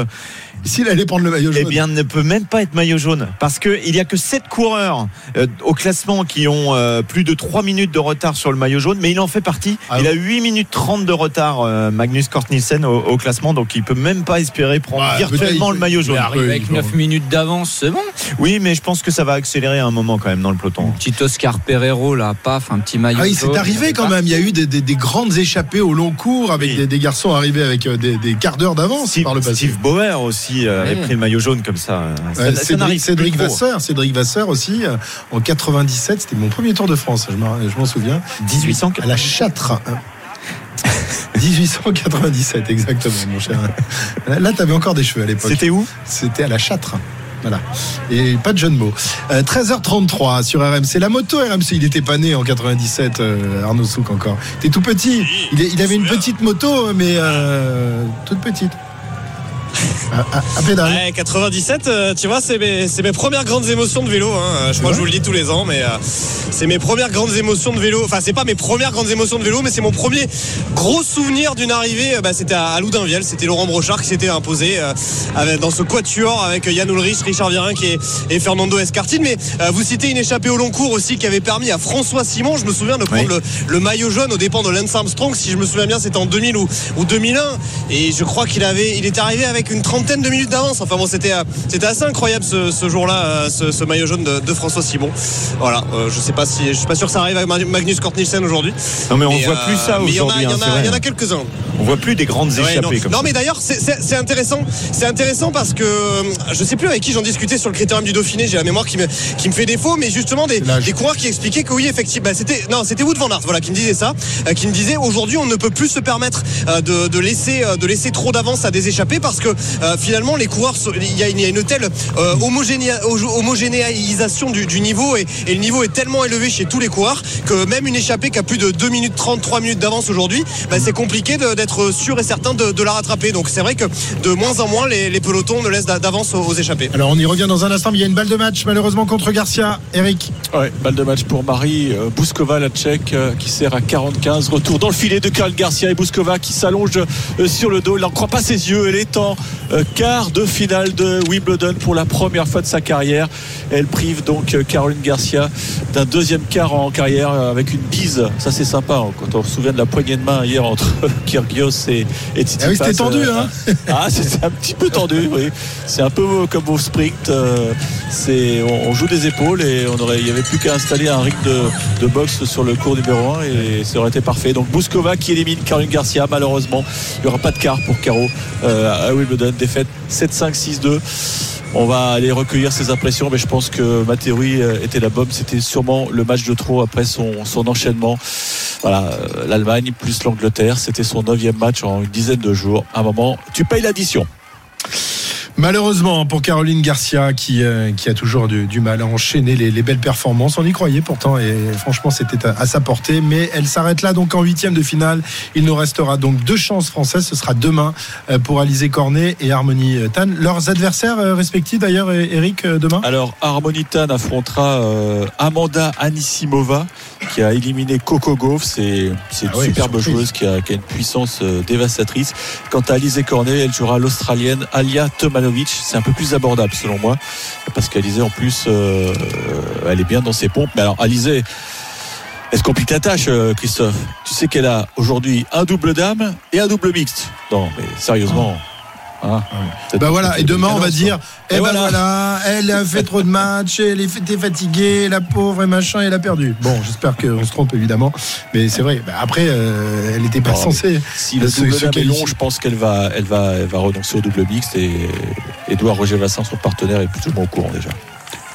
S'il allait prendre le maillot eh jaune. bien, ne peut même pas être maillot jaune. Parce qu'il n'y a que 7 coureurs euh, au classement qui ont euh, plus de 3 minutes de retard sur le maillot jaune, mais il en fait partie. Ah il oui. a 8 minutes 30 de retard, euh, Magnus Kort Nielsen, au, au classement, donc il peut même pas espérer prendre Ouais, virtuellement le maillot il jaune. arrive Avec il 9 minutes d'avance, c'est bon. Oui, mais je pense que ça va accélérer à un moment quand même dans le peloton. Petit Oscar Pereiro, là, paf, un petit maillot. Ah oui, c'est jaune. arrivé quand même. Il y a eu des, des- des grandes échappées au long cours avec des, des garçons arrivés avec euh, des, des quarts d'heure d'avance Steve, par le passé. Steve Bauer aussi euh, avait Oui. pris le maillot jaune comme ça. Euh, ça Cédric. Vasseur, Cédric Vasseur aussi euh, en 97, c'était mon premier Tour de France, je m'en je m'en souviens. 1800 à la Châtre. hein. 1897 exactement mon cher. Là tu avais encore des cheveux à l'époque. C'était où? C'était à la Châtre. Voilà. Et pas de jeu de mots. Euh, 13h33 sur RMC. La moto RMC, il était pas né en 97, euh, Arnaud Souk encore. T'es tout petit. Il avait une petite moto, mais euh, toute petite. À, à- à pédale. Ouais, 97, euh, tu vois, c'est mes, c'est mes premières grandes émotions de vélo. hein. Je crois que je vous le dis tous les ans, mais euh, c'est mes premières grandes émotions de vélo. Enfin, c'est pas mes premières grandes émotions de vélo, mais c'est mon premier gros souvenir d'une arrivée. euh, bah, c'était à, à Loudunvielle. C'était Laurent Brochard qui s'était imposé euh, avec- dans ce quatuor avec Yann Ulrich, Richard Virenque et, et Fernando Escartine. Mais euh, vous citez une échappée au long cours aussi qui avait permis à François Simon, je me souviens, de prendre Oui. le, le maillot jaune aux dépens de Lance Armstrong. Si je me souviens bien, c'était en 2000 ou, ou 2001. Et je crois qu'il avait, il est arrivé avec une trentaine de minutes d'avance. Enfin bon, c'était, euh, c'était assez incroyable ce, ce jour-là, euh, ce, ce maillot jaune de, de François Simon. Voilà, euh, je sais pas si, je suis pas sûr que ça arrive avec Mag- Magnus Kort Nielsen aujourd'hui. Non mais on Mais, voit euh, plus ça mais il y en a- aujourd'hui. Il y, hein, en c'est a- quelques-uns. On voit plus des grandes Ouais, échappées non. comme Non, ça. mais d'ailleurs, c'est- intéressant. C'est intéressant parce que euh, je sais plus avec qui j'en discutais sur le critérium du Dauphiné. J'ai la mémoire qui me, qui me fait défaut, mais justement des, coureurs qui expliquaient que oui, effectivement, bah, c'était non, c'était Wout van Aert, voilà, qui me disait ça, euh, qui me disait aujourd'hui, on ne peut plus se permettre euh, de, de laisser euh, de laisser trop d'avance à des échappées parce que euh, finalement, les coureurs, il y a une, il y a une telle euh, homogénéisation du, du niveau et, et le niveau est tellement élevé chez tous les coureurs que même une échappée qui a plus de 2 minutes 30, 3 minutes d'avance aujourd'hui, bah, c'est compliqué d'être sûr et certain de, de la rattraper. Donc c'est vrai que de moins en moins les, les pelotons ne laissent d'a- d'avance aux, aux échappées. Alors on y revient dans un instant, mais il y a une balle de match malheureusement contre Garcia. Eric. Ouais, balle de match pour Marie euh, Bouskova, la tchèque, euh, qui sert à 45. Retour dans le filet de Karl Garcia et Bouskova qui s'allonge euh, sur le dos. Il n'en croit pas ses yeux. Elle est en quart de finale de Wimbledon pour la première fois de sa carrière. Elle prive donc euh, Caroline Garcia d'un deuxième quart en carrière euh, avec une bise. Ça c'est sympa. hein, quand on se souvient de la poignée de main hier entre Kyrgios et, et Tsitsipas. Ah oui, c'était tendu, Euh, hein. Ah, c'était un petit peu tendu, oui. C'est un peu comme au sprint. euh, c'est, on, on joue des épaules et on aurait, il n'y avait plus qu'à installer un ring de, de boxe sur le cours numéro 1 et ça aurait été parfait. Donc Bouskova qui élimine Caroline Garcia, malheureusement. Il n'y aura pas de quart pour Caro euh, à Wimbledon. Défaite 7-5, 6-2. On va aller recueillir ses impressions, mais je pense que ma théorie euh, était la bonne. C'était sûrement le match de trop après son, son enchaînement. Voilà, euh, l'Allemagne plus l'Angleterre, c'était son neuvième match en une dizaine de jours. À un moment, tu payes l'addition. Malheureusement pour Caroline Garcia qui, euh, a toujours du, mal à enchaîner les, les belles performances. On y croyait pourtant et franchement c'était à, sa portée. Mais elle s'arrête là donc en huitième de finale. Il nous restera donc deux chances françaises. Ce sera demain euh, pour Alizé Cornet et Harmonie euh, Tan. Leurs adversaires respectifs d'ailleurs Eric euh, demain? Alors, Harmonitan affrontera euh, Amanda Anisimova, qui a éliminé Coco Gauff. C'est une Ah oui, superbe surprise. joueuse qui a, qui a une puissance euh, dévastatrice. Quant à Alizé Cornet, elle jouera l'Australienne Alia Tomanovic. C'est un peu plus abordable selon moi parce qu'Alizé en plus, euh, elle est bien dans ses pompes. Mais alors Alizé, se complique la tâche, euh, Christophe? Tu sais qu'elle a aujourd'hui un double dame et un double mixte. Non, mais sérieusement. Peut-être Bah voilà, et de demain on va dire, eh Et ben voilà. voilà. elle a fait trop de matchs, elle était fatiguée, la pauvre et machin, elle a perdu. Bon, j'espère qu'on se trompe évidemment, mais c'est vrai. Bah, après, euh, elle n'était pas Non, censée. Si le double dame est long, je pense qu'elle va, elle va, elle va renoncer au double mixte et Edouard Roger Vassin, son partenaire, est plus ou moins au courant déjà.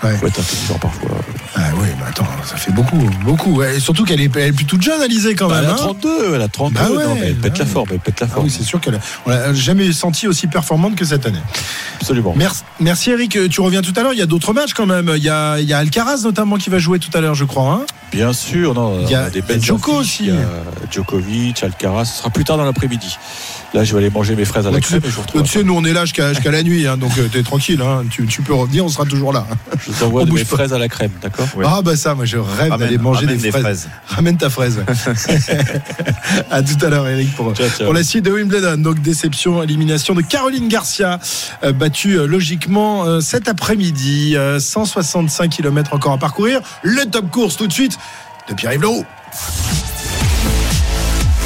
Ouais. Faut être intelligent parfois. Ah oui, mais attends, ça fait beaucoup, beaucoup. Et surtout qu'elle est, elle est plus toute jeune, Alizée quand Bah, même. elle a hein. 32, elle a 32. Bah ouais, non, elle pète ouais. la forme, elle pète la Ah forme. oui, c'est sûr qu'elle on l'a jamais senti aussi performante que cette année. Absolument. Merci, merci Eric, tu reviens tout à l'heure. Il y a d'autres matchs quand même. Il y a, il y a Alcaraz notamment qui va jouer tout à l'heure, je crois. hein. Bien sûr, non. Il y a- on des belles Djoko affiches. aussi. Il y a Djokovic, Alcaraz. Ce sera plus tard dans l'après-midi. Là, je vais aller manger mes fraises à la crème tu sais, nous on est là jusqu'à la nuit, hein, donc euh, t'es tranquille. hein. Tu, tu peux revenir, on sera toujours là. Je vous envoie On de bouge mes pas. fraises à la crème, d'accord. Ah bah ça, moi je rêve d'aller manger des des fraises. Ramène ta fraise. à tout à l'heure, Eric, pour, Ciao, ciao. pour la suite de Wimbledon. Donc déception, élimination de Caroline Garcia, euh, battue euh, logiquement euh, cet après-midi. Euh, 165 km encore à parcourir. Le top course tout de suite de Pierre-Yves Leroux.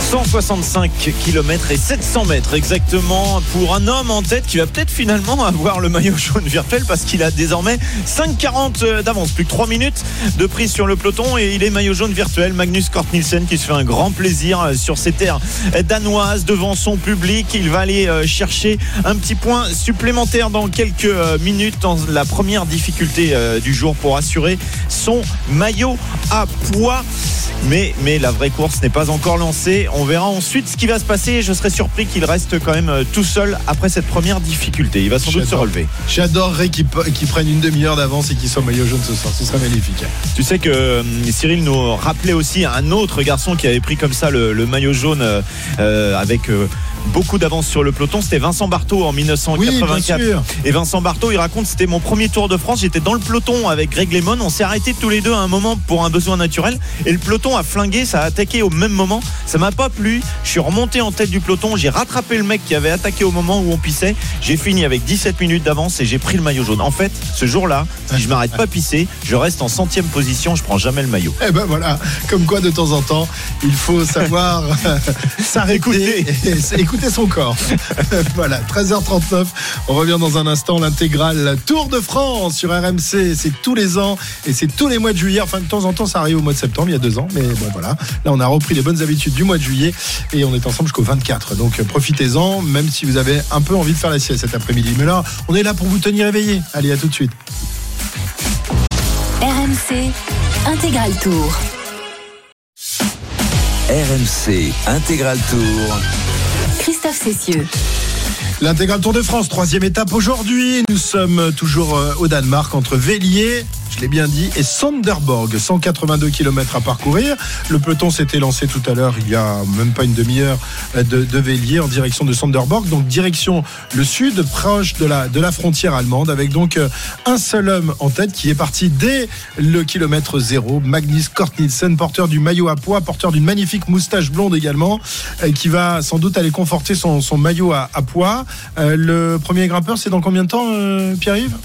165 km et 700 mètres exactement pour un homme en tête qui va peut-être finalement avoir le maillot jaune virtuel parce qu'il a désormais 5,40 d'avance, plus que 3 minutes de prise sur le peloton et il est maillot jaune virtuel. Magnus Kort Nielsen qui se fait un grand plaisir sur ces terres danoises devant son public. Il va aller euh, chercher un petit point supplémentaire dans quelques euh, minutes dans la première difficulté euh, du jour pour assurer son maillot à poids. Mais, mais la vraie course n'est pas encore lancée. Verra ensuite ce qui va se passer. Je serais surpris qu'il reste quand même euh, tout seul après cette première difficulté. Il va sans doute se relever. J'adorerais qu'ils prennent une demi-heure d'avance et qu'ils soient maillot jaune ce soir. Ce serait magnifique. Tu sais que euh, Cyril nous rappelait aussi un autre garçon qui avait pris comme ça le, le maillot jaune euh, euh, avec euh, beaucoup d'avance sur le peloton. C'était Vincent Barthaud en Oui, bien 1984. sûr. Et Vincent Barthaud, il raconte c'était mon premier Tour de France. J'étais dans le peloton avec Greg Lemon. On s'est arrêtés tous les deux à un moment pour un besoin naturel. Et le peloton a flingué, ça a attaqué au même moment. Ça m'a pas plu. Je suis remonté en tête du peloton. J'ai rattrapé le mec qui avait attaqué au moment où on pissait. J'ai fini avec 17 minutes d'avance et j'ai pris le maillot jaune. En fait, ce jour-là, si je m'arrête pas pisser, je reste en centième position. Je prends jamais le maillot. Eh ben voilà, comme quoi de temps en temps, il faut savoir euh, s'arrêter et écouter son corps. voilà, 13h39, on revient dans un instant, l'intégrale Tour de France sur RMC, c'est tous les ans et c'est tous les mois de juillet, enfin de temps en temps ça arrive au mois de septembre, il y a deux ans, mais bon voilà, là on a repris les bonnes habitudes du mois de juillet et on est ensemble jusqu'au 24, donc euh, profitez-en, même si vous avez un peu envie de faire la sieste cet après-midi. Mais là, on est là pour vous tenir éveillé. Allez, à tout de suite. RMC Intégral Tour. RMC Intégral Tour. Christophe Cessieux. L'intégral Tour de France, troisième étape aujourd'hui. Nous sommes toujours euh, au Danemark entre Vélier, je l'ai bien dit, et Sonderborg. 182 km à parcourir. Le peloton s'était lancé tout à l'heure, il y a même pas une demi-heure, euh, de, de Vélier en direction de Sonderborg. Donc direction le sud, proche de la, frontière allemande, avec donc euh, un seul homme en tête qui est parti dès le kilomètre zéro. Magnus Kort Nielsen, porteur du maillot à poids, porteur d'une magnifique moustache blonde également, euh, qui va sans doute aller conforter son, maillot à, poids. Le premier grimpeur, c'est dans combien de temps, Pierre-Yves?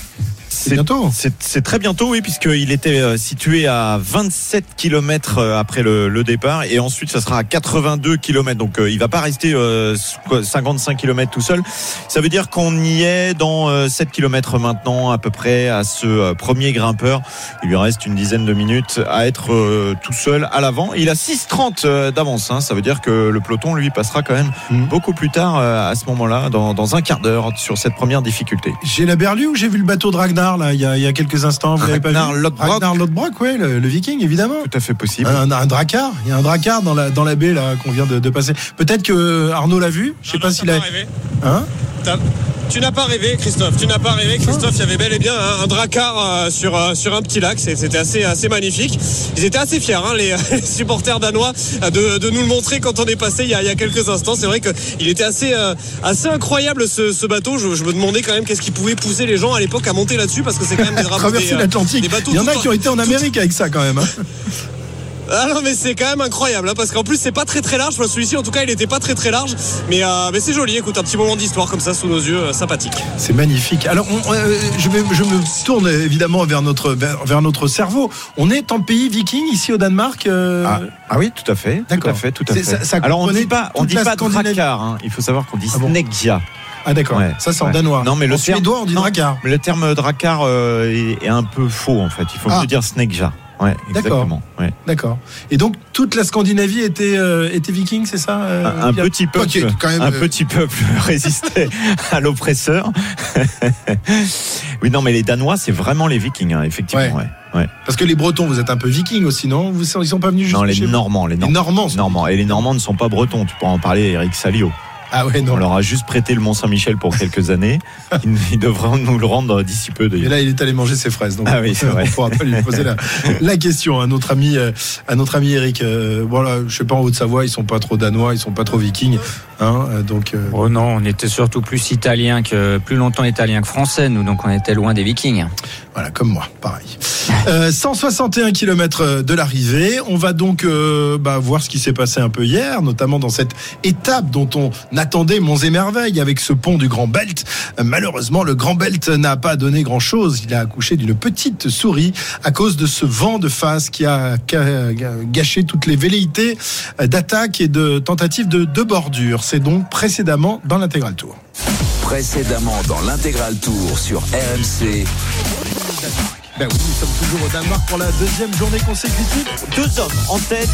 C'est bientôt. C'est très bientôt, oui, puisqu'il était euh, situé à 27 km après le, le départ, et ensuite ça sera à 82 km. Donc euh, il va pas rester euh, quoi, 55 km tout seul. Ça veut dire qu'on y est dans euh, 7 km maintenant, à peu près, à ce euh, premier grimpeur. Il lui reste une dizaine de minutes à être euh, tout seul à l'avant. Il a 6,30 euh, d'avance. hein. Ça veut dire que le peloton, lui, passera quand même Mhm. beaucoup plus tard euh, à ce moment-là, dans, dans un quart d'heure, sur cette première difficulté. J'ai la berlue ou j'ai vu le bateau de Ragnar là, il, y a, il y a quelques instants Vous l'avez pas Ragnar vu Lodbrok. Ragnar Lodbrok, ouais, le, le viking évidemment. Tout à fait possible. Un, un dracar, il y a un dracar dans la, dans la baie là qu'on vient de, de passer. Peut-être que Arnaud l'a vu, je sais pas s'il a. rêvé. Hein Tu n'as pas rêvé, Christophe. Tu n'as pas rêvé, Christophe. Il y avait bel et bien un, un dracar euh, sur, euh, sur un petit lac. C'était assez, assez magnifique. Ils étaient assez fiers, hein, les, les supporters danois, de, de nous le montrer quand on est passé il y a, il y a quelques instants. C'est vrai qu'il était assez, euh, assez incroyable ce, ce bateau. Je, je me demandais quand même qu'est-ce qui pouvait pousser les gens à l'époque à monter là-dessus parce que c'est quand même des drapeaux. Traverser euh, l'Atlantique. des bateaux Il y en a qui ont été en Amérique avec ça quand même. hein. Ah non mais c'est quand même incroyable hein, parce qu'en plus c'est pas très très large. Enfin, celui-ci en tout cas il était pas très très large. Mais, euh, mais c'est joli. Écoute un petit moment d'histoire comme ça sous nos yeux, euh, sympathique. C'est magnifique. Alors, on- euh, je, vais- je me tourne évidemment vers notre, vers, vers notre cerveau. On est en pays viking ici au Danemark. euh, Ah, ah oui, tout à fait. Tout à fait, tout à C'est- fait. ça- ça Alors on comprenait dit pas, on toute dit pas drakkar. hein. Il faut savoir qu'on dit Ah bon snegja. Ah d'accord. Ouais. Ça c'est en Ouais. danois. Non, mais le en terme- suédois on dit drakkar. Le terme drakkar euh, est, est un peu faux en fait. Il faut Ah. mieux dire snegja. Ouais, D'accord. Ouais. D'accord. Et donc toute la Scandinavie était, euh, était viking, c'est ça euh, Un, petit peuple, Ok, quand même, un petit peuple résistait à l'oppresseur. oui, non, mais les Danois, c'est vraiment les Vikings, hein, effectivement. Ouais. Parce que les Bretons, vous êtes un peu vikings aussi, non? Ils sont pas venus juste Non, les chez vous? Normands, les Les Normands. Normands. sont- Normands. Et les Normands ne sont pas bretons. Tu pourras en parler, Eric Salio. Ah ouais, On leur a juste prêté le Mont Saint-Michel pour quelques années. Ils, ils devraient nous le rendre d'ici peu. Et là, il est allé manger ses fraises. Donc, Ah oui, c'est vrai. on pourra pas lui poser la, la question à notre ami, euh, à notre ami Eric. Euh, voilà, je sais pas en Haute-Savoie, ils sont pas trop danois, ils sont pas trop vikings. Hein, euh, donc, euh, Oh non, on était surtout plus italien que plus longtemps italien que français, nous, donc on était loin des Vikings. Voilà, comme moi, pareil. Euh, 161 km de l'arrivée. On va donc euh, bah, voir ce qui s'est passé un peu hier, notamment dans cette étape dont on attendait monts et merveilles avec ce pont du Grand Belt. Malheureusement, le Grand Belt n'a pas donné grand-chose. Il a accouché d'une petite souris à cause de ce vent de face qui a gâché toutes les velléités d'attaque et de tentatives de, de bordure. C'est donc précédemment dans l'intégral tour. Précédemment dans l'intégral tour sur RMC. Ben oui, nous sommes toujours au Danemark pour la deuxième journée consécutive. Deux hommes en tête,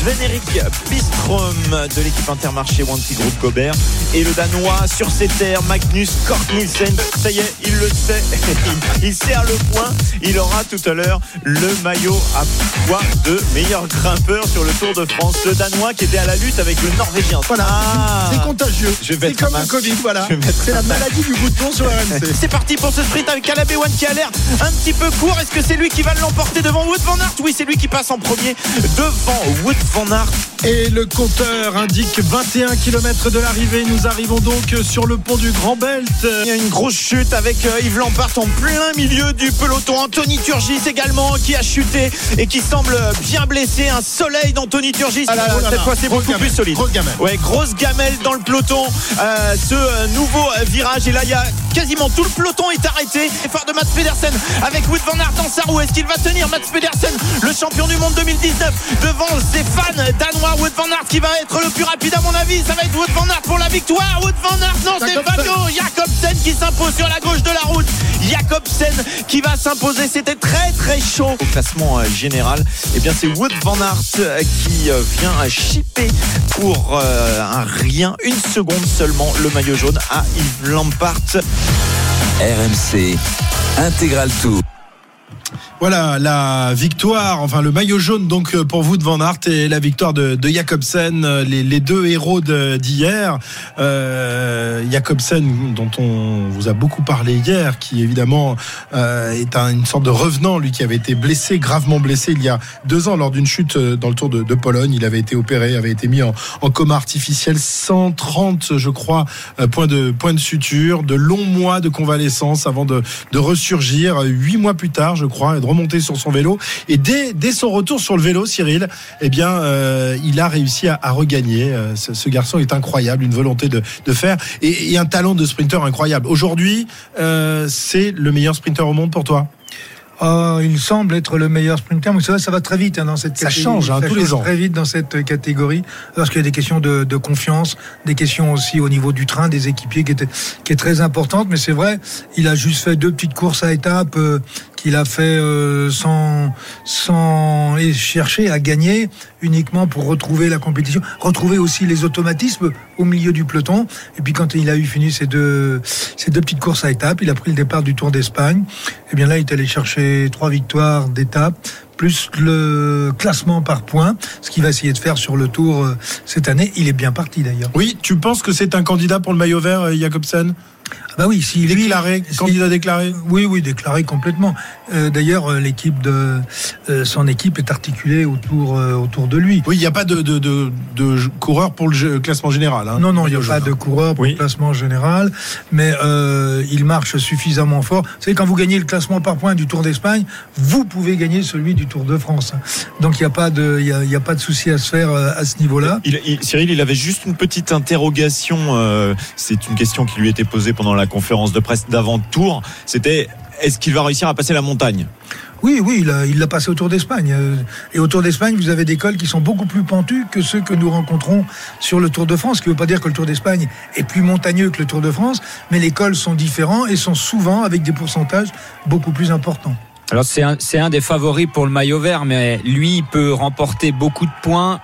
Sven-Erik Bistrom de l'équipe Intermarché Wanty Group Gobert et le Danois sur ses terres, Magnus Kort Nielsen. Ça y est, il le sait, il, serre le point. Il aura tout à l'heure le maillot à poids de meilleur grimpeur sur le Tour de France. Le Danois qui était à la lutte avec le Norvégien. Voilà, Ah. c'est contagieux. C'est comme le Covid, voilà. C'est la ma- maladie du bouton sur RMC. C'est parti pour ce sprint avec Caleb Ewan qui a l'air un petit peu court. Est-ce que c'est lui qui va l'emporter devant Wood Van Aert? Oui, c'est lui qui passe en premier devant Wood Van Aert. Et le compteur indique 21 km de l'arrivée. Nous arrivons donc sur le pont du Grand Belt. Il y a une grosse chute avec euh, Yves Lampart en plein milieu du peloton. Anthony Turgis également qui a chuté et qui semble bien blessé. Un soleil d'Anthony Turgis. Ah là là là Cette fois, c'est beaucoup gamelle, plus solide. grosse gamelle. Ouais, grosse gamelle dans le peloton. Euh, ce euh, nouveau virage. Et là, il y a quasiment tout le peloton est arrêté. Effort de Mats Pedersen avec Wood Van Aert dans sa roue. Est-ce qu'il va tenir Mats Pedersen, le champion du monde 2019, devant ses fans danois Wood Van Aert qui va être le plus rapide à mon avis. Ça va être Wood Van Aert pour la victoire. Wood Van Aert, non, c'est Jacobsen. Fabio Jacobsen qui s'impose sur la gauche de la route. Jacobsen qui va s'imposer. C'était très très chaud. Au classement euh, général, eh bien c'est Wood Van Aert euh, qui euh, vient à chipper pour un rien, une seconde seulement, le maillot jaune à Yves Lampart. RMC. Intégral tour. Voilà la victoire, enfin le maillot jaune donc euh, pour vous de Van Aert et la victoire de, de Jacobsen, euh, les, deux héros d'hier. Euh, Jacobsen dont on vous a beaucoup parlé hier, qui évidemment euh, est un- une sorte de revenant, lui qui avait été blessé, gravement blessé il y a deux ans lors d'une chute dans le Tour de, Pologne. Il avait été opéré, avait été mis en, coma artificiel, 130 je crois points de points de suture, de longs mois de convalescence avant de, de ressurgir huit mois plus tard, je crois, remonter sur son vélo. Et dès, dès son retour sur le vélo, Cyril, eh bien, euh, il a réussi à, à regagner. Euh, Ce, ce garçon est incroyable, une volonté de, de faire et, et un talent de sprinter incroyable. Aujourd'hui, euh, c'est le meilleur sprinter au monde pour toi? Ah, il semble être le meilleur sprinter, mais ça, va- ça va très vite hein, dans cette Ça catégorie. change, hein, Ça tous les ans. Très vite dans cette catégorie, parce qu'il y a des questions de, de confiance, des questions aussi au niveau du train, des équipiers qui étaient qui est très importante. Mais c'est vrai, il a juste fait deux petites courses à étapes euh, qu'il a fait euh, sans sans et chercher à gagner uniquement pour retrouver la compétition, retrouver aussi les automatismes au milieu du peloton. Et puis quand il a eu fini ces deux deux petites courses à étapes, il a pris le départ du Tour d'Espagne. Et bien là, il est allé chercher trois victoires d'étape plus le classement par points, ce qu'il va essayer de faire sur le Tour euh, cette année. Il est bien parti d'ailleurs. Oui, tu penses que c'est un candidat pour le maillot vert, euh, Jacobsen Bah oui, s'il est Déclaré, candidat déclaré Oui, oui, déclaré complètement. Euh, D'ailleurs, euh, l'équipe de euh, son équipe est articulée autour euh, autour de lui. Oui, il n'y a pas de, de, de, de coureur pour le jeu- classement général. hein. Non, non, il n'y a pas de coureur pour Oui. le classement général, mais euh, il marche suffisamment fort. Vous savez, quand vous gagnez le classement par points du Tour d'Espagne, vous pouvez gagner celui du Tour de France. Donc il n'y a pas de, il y a, il y a pas de souci à se faire euh, à ce niveau-là. Il- il- Cyril, il avait juste une petite interrogation. euh, c'est une question qui lui était posée pendant la conférence de presse d'avant-tour. C'était est-ce qu'il va réussir à passer la montagne? Oui, oui, il l'a passé au Tour d'Espagne. Euh, Et au Tour d'Espagne, vous avez des cols qui sont beaucoup plus pentus que ceux que nous rencontrons sur le Tour de France. Ce qui ne veut pas dire que le Tour d'Espagne est plus montagneux que le Tour de France, mais les cols sont différents et sont souvent avec des pourcentages beaucoup plus importants. Alors c'est un, des favoris pour le maillot vert, mais lui il peut remporter beaucoup de points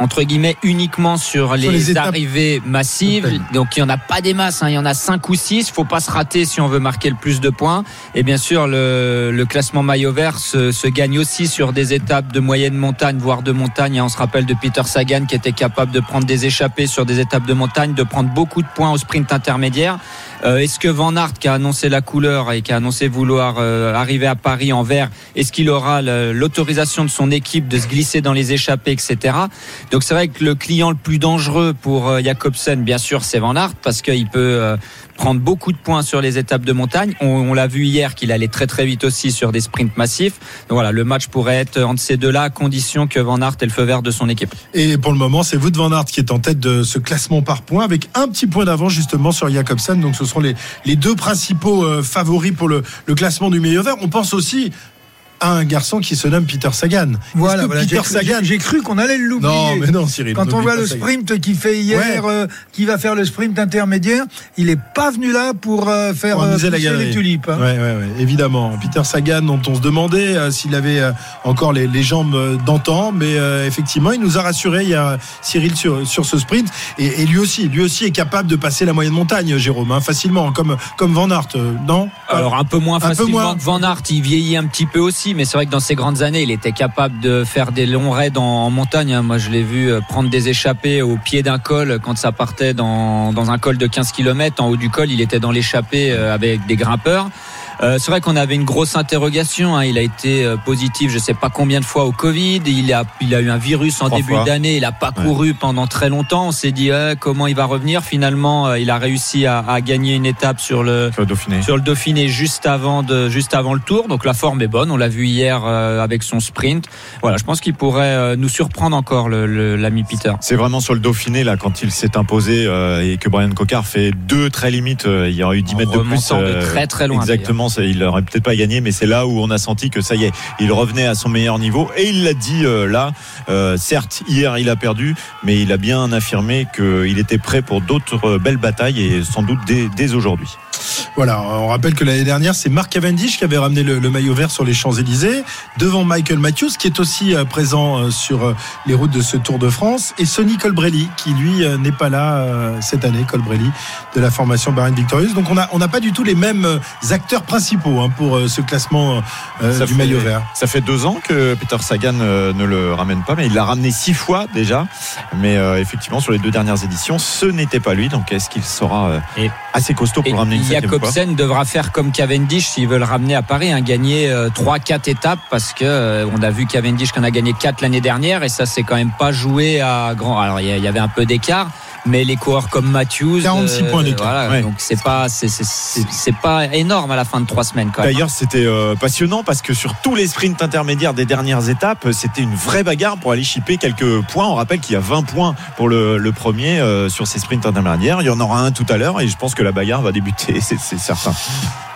entre guillemets uniquement sur les, arrivées massives. Donc il y en a pas des masses, hein. il y en a cinq ou six. Faut pas se rater si on veut marquer le plus de points. Et bien sûr le, le classement maillot vert se, se gagne aussi sur des étapes de moyenne montagne, voire de montagne. On se rappelle de Peter Sagan qui était capable de prendre des échappées sur des étapes de montagne, de prendre beaucoup de points au sprint intermédiaire. Euh, est-ce que Van Aert, qui a annoncé la couleur et qui a annoncé vouloir euh, arriver à Paris en vert, est-ce qu'il aura l'autorisation de son équipe de se glisser dans les échappées, etc. Donc c'est vrai que le client le plus dangereux pour euh, Jacobsen, bien sûr, c'est Van Aert parce qu'il peut euh, prendre beaucoup de points sur les étapes de montagne. On, l'a vu hier qu'il allait très très vite aussi sur des sprints massifs. Donc voilà, le match pourrait être entre ces deux-là, à condition que Van Aert ait le feu vert de son équipe. Et pour le moment, c'est Wout van Aert qui est en tête de ce classement par points, avec un petit point d'avance justement sur Jacobsen. Donc ce seront les, les deux principaux euh, favoris pour le, le classement du meilleur vert. On pense aussi à un garçon qui se nomme Peter Sagan. Voilà, voilà, Peter j'ai cru- Sagan. j'ai- cru qu'on allait l'oublier. Non, mais non, Cyril. Quand on voit le sprint qu'il fait hier, euh, qui va faire le sprint intermédiaire, il est pas venu là pour euh, faire Pour euh, la pousser les tulipes. hein. Ouais, ouais, ouais, évidemment. Peter Sagan, dont on se demandait euh, s'il avait euh, encore les, les jambes d'antan, mais euh, effectivement, il nous a rassuré il y a Cyril sur, sur ce sprint, et, et lui aussi, lui aussi est capable de passer la moyenne montagne, Jérôme, hein, facilement, comme comme Van Aert, euh, non? Alors un peu moins Un peu facilement moins. que Van Aert, il vieillit un petit peu aussi, mais c'est vrai que dans ses grandes années, il était capable de faire des longs raids en, montagne. hein. Moi, je l'ai vu euh, prendre des échappées au pied d'un col quand ça partait dans, dans un col de 15 km. En haut du col, il était dans l'échappée euh, avec des grimpeurs. Euh, c'est vrai qu'on avait une grosse interrogation. hein. Il a été euh, positif, je sais pas combien de fois au Covid. Il a, il a eu un virus en Trois début d'année. Il a pas couru pendant très longtemps. On s'est dit euh, comment il va revenir? Finalement, euh, il a réussi à, à gagner une étape sur le sur le Dauphiné sur le Dauphiné juste avant de juste avant le Tour. Donc la forme est bonne. On l'a vu hier euh, avec son sprint. Voilà, je pense qu'il pourrait euh, nous surprendre encore le- le- l'ami Peter. C'est vraiment sur le Dauphiné là quand il s'est imposé euh, et que Brian Cocard fait deux très limites. euh, il y aurait eu 10 En mètres de plus. de très, très loin, Exactement. Il aurait peut-être pas gagné, mais c'est là où on a senti que ça y est, il revenait à son meilleur niveau et il l'a dit euh, là. Euh, certes, hier il a perdu, mais il a bien affirmé qu'il était prêt pour d'autres euh, belles batailles et sans doute dès, dès aujourd'hui. Voilà, on rappelle que l'année dernière, c'est Mark Cavendish qui avait ramené le, le maillot vert sur les Champs-Élysées, devant Michael Matthews, qui est aussi euh, présent euh, sur les routes de ce Tour de France, et Sonny Colbrelli, qui lui n'est pas là cette année, Colbrelli, de la formation Bahrain Victorieuse. Donc on n'a on n'a pas du tout les mêmes acteurs principaux hein, pour euh, ce classement euh, Ça du fait- maillot vert. Ça fait deux ans que Peter Sagan euh, ne le ramène pas, mais il l'a ramené six fois déjà. Mais euh, effectivement, sur les deux dernières éditions, ce n'était pas lui. Donc, est-ce qu'il sera euh, Et- assez costaud pour Et ramener une Jacobsen devra faire comme Cavendish s'il veut le ramener à Paris, hein, gagner euh, trois, quatre étapes parce que euh, on a vu Cavendish qu'on a gagné quatre l'année dernière et ça c'est quand même pas joué à grand. Alors il y a- il y avait un peu d'écart. Mais les coureurs comme Matthews, 46 points d'écart. voilà, Ouais. donc c'est pas, c'est, pas énorme à la fin de trois semaines. D'ailleurs, c'était euh, passionnant parce que sur tous les sprints intermédiaires des dernières étapes, c'était une vraie bagarre pour aller chipper quelques points. On rappelle qu'il y a 20 points pour le, le premier euh, sur ces sprints intermédiaires. Il y en aura un tout à l'heure et je pense que la bagarre va débuter, c'est certain.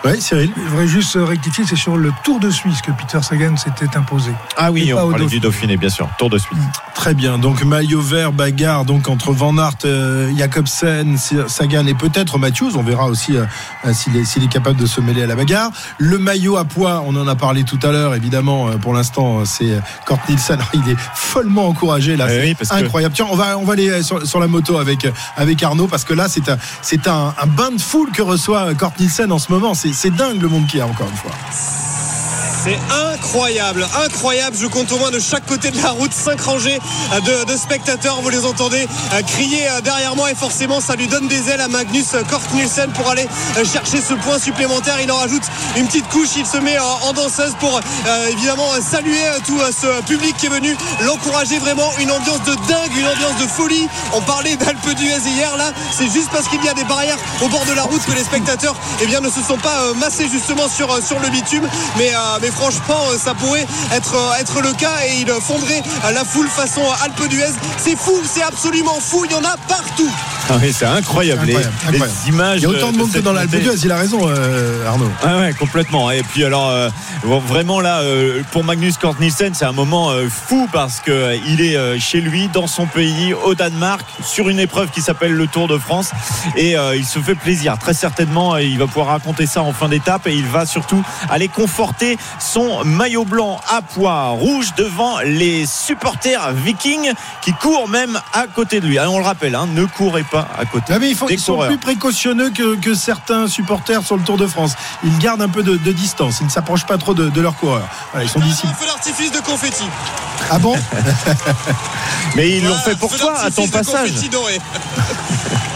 Oui, Cyril Je voudrais juste rectifier, c'est sur le Tour de Suisse que Peter Sagan s'était imposé. Ah oui, on parlait du Dauphiné. Bien sûr. Tour de suite. Très bien. Donc maillot vert, bagarre donc entre Van Aert, euh, Jacobsen, Sagan et peut-être Matthews. On verra aussi euh, euh, s'il est, capable de se mêler à la bagarre. Le maillot à poids, on en a parlé tout à l'heure. Évidemment, euh, pour l'instant, c'est Kort Nielsen. Il est follement encouragé là. Eh c'est oui, parce que- incroyable. Tiens, on va on va aller sur, sur la moto avec avec Arnaud parce que là, c'est un c'est un, un bain de foule que reçoit Kort Nielsen en ce moment. C'est c'est dingue le monde qu'il y a encore une fois. C'est incroyable, incroyable. Je compte au moins de chaque côté de la route 5 rangées de, spectateurs. Vous les entendez euh, crier euh, derrière moi et forcément ça lui donne des ailes à Magnus Kort Nielsen pour aller euh, chercher ce point supplémentaire. Il en rajoute une petite couche. Il se met en, danseuse pour euh, évidemment saluer euh, tout euh, ce public qui est venu l'encourager vraiment. Une ambiance de dingue, une ambiance de folie. On parlait d'Alpe d'Huez hier. Là, c'est juste parce qu'il y a des barrières au bord de la route que les spectateurs eh bien, ne se sont pas euh, massés justement sur, euh, sur le bitume. Euh, mais franchement, euh, ça pourrait être, euh, être le cas et il fonderait euh, la foule façon Alpe d'Huez. C'est fou, c'est absolument fou. Il y en a partout. Ah oui, c'est incroyable. Les- Incroyable, Les, incroyable. images. Il y a autant de monde que dans l'Alpe d'Huez, il a raison, euh, Arnaud. Ah ouais, complètement. Et puis alors, euh, vraiment là, euh, pour Magnus Kort Nielsen, c'est un moment euh, fou parce que il est euh, chez lui, dans son pays, au Danemark, sur une épreuve qui s'appelle le Tour de France, et euh, il se fait plaisir. Très certainement, il va pouvoir raconter ça en fin d'étape, et il va surtout aller conforter son maillot blanc à poids rouge devant les supporters vikings qui courent même à côté de lui. Alors, on le rappelle, hein, ne courez pas à côté. Ah, mais ils, font- des ils sont plus précautionneux que, que certains supporters sur le Tour de France. Ils gardent un peu de, de distance. Ils ne s'approchent pas trop de, de leurs coureurs. Voilà, ils sont d'ici. Un feu d'artifice de confetti. Ah bon? Mais ils l'ont Voilà, fait pour toi à ton passage.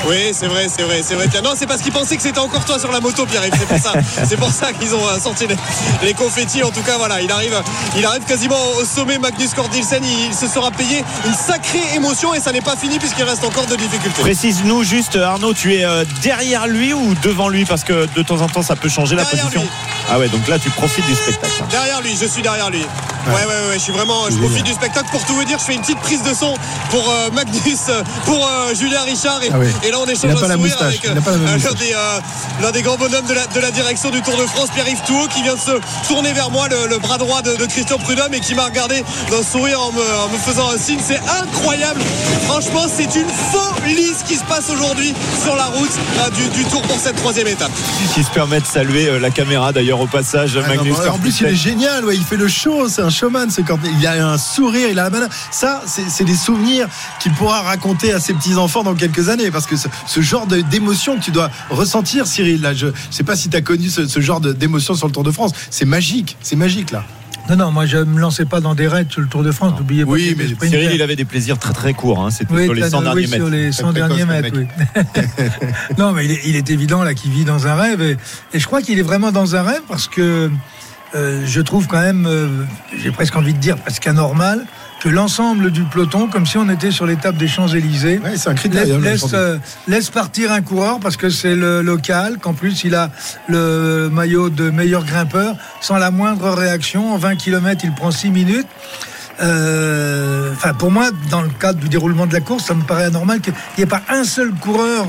Oui, c'est vrai, c'est vrai, c'est vrai. Non, c'est parce qu'ils pensaient que c'était encore toi sur la moto, Pierre. C'est pour ça, c'est pour ça qu'ils ont euh, sorti les, les confettis. En tout cas, voilà, il arrive, il arrive quasiment au sommet. Magnus Kort Nielsen, il, se sera payé une sacrée émotion et ça n'est pas fini puisqu'il reste encore de difficultés. Précise-nous juste, Arnaud, tu es euh, derrière lui ou devant lui? Parce que de temps en temps, ça peut changer la position. lui. Ah ouais, donc là, tu profites du spectacle. hein. Derrière lui, je suis derrière lui. Ouais, ouais, ouais, je suis vraiment, je profite du spectacle pour tout vous dire. Je fais une petite prise de son pour euh, Magnus, euh, pour euh, Julien Richard. Et, Ah oui. et là, on Il échange un pas la sourire avec il n'a pas la même euh, l'un moustache. des, euh, l'un des grands bonhommes de la, de la direction du Tour de France, Pierre-Yves Touot, qui vient de se tourner vers moi, le, le bras droit de, de Christian Prudhomme, et qui m'a regardé d'un sourire en me, en me faisant un signe. C'est incroyable. Franchement, c'est une folie ce qui se passe aujourd'hui sur la route euh, du, du Tour pour cette troisième étape. Qui se permet de saluer euh, la caméra d'ailleurs au passage, Ah non, Magnus mais en Kort plus, il est génial. Ouais, il fait le show. C'est un showman. Il a un sourire. Il a la banane. Ça, c'est c'est des souvenirs qu'il pourra raconter à ses petits enfants dans quelques années. Parce que ce, ce genre de- d'émotion que tu dois ressentir, Cyril. Là, je ne sais pas si tu as connu ce, ce genre d'émotion sur le Tour de France. C'est magique. C'est magique là. Non, non, moi je ne me lançais pas dans des raids sur le Tour de France. N'oubliez pas Oui, mais. Cyril, il avait des plaisirs très très courts. hein. C'était Oui, sur les 100 oui, derniers sur mètres. les 100 Très derniers mètres, oui. non, mais il est, il est évident là qu'il vit dans un rêve. Et, et je crois qu'il est vraiment dans un rêve parce que euh, je trouve quand même, euh, j'ai presque envie de dire presque anormal, que l'ensemble du peloton, comme si on était sur l'étape des Champs-Élysées, Ouais, laisse, euh, laisse partir un coureur parce que c'est le local, qu'en plus il a le maillot de meilleur grimpeur, sans la moindre réaction. En 20 km, il prend 6 minutes. Euh, Enfin, pour moi, dans le cadre du déroulement de la course, ça me paraît anormal qu'il n'y ait pas un seul coureur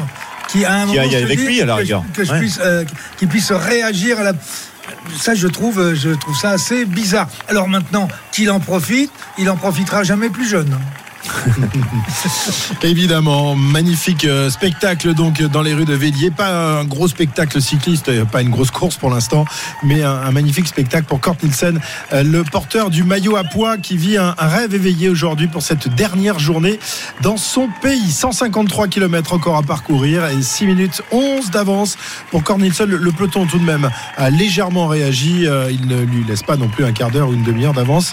qui a un Qui moment se avec lui, à la que je- rigueur. que je Ouais. puisse, euh, qui puisse réagir à la ça je trouve je trouve ça assez bizarre. Alors maintenant qu'il en profite, il en profitera jamais plus jeune. Évidemment, magnifique euh, spectacle donc dans les rues de Vélier. Pas un gros spectacle cycliste, euh, pas une grosse course pour l'instant, mais un, magnifique spectacle pour Kort Nielsen, euh, le porteur du maillot à poids qui vit un, rêve éveillé aujourd'hui pour cette dernière journée dans son pays. 153 km encore à parcourir et 6 minutes 11 d'avance pour Kort. Le, peloton tout de même a légèrement réagi. Il ne lui laisse pas non plus un quart d'heure ou une demi-heure d'avance.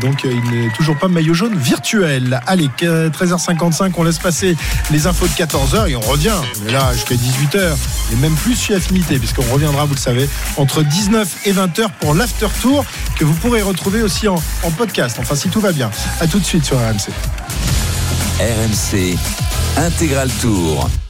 Donc il n'est toujours pas maillot jaune virtuel. Allez, que- 13h55, on laisse passer les infos de 14h et on revient. On est là jusqu'à 18h et même plus chez Affinité, puisqu'on reviendra, vous le savez, entre 19 et 20h pour l'After Tour que vous pourrez retrouver aussi en, en podcast. Enfin, si tout va bien. À tout de suite sur RMC. RMC Intégral Tour.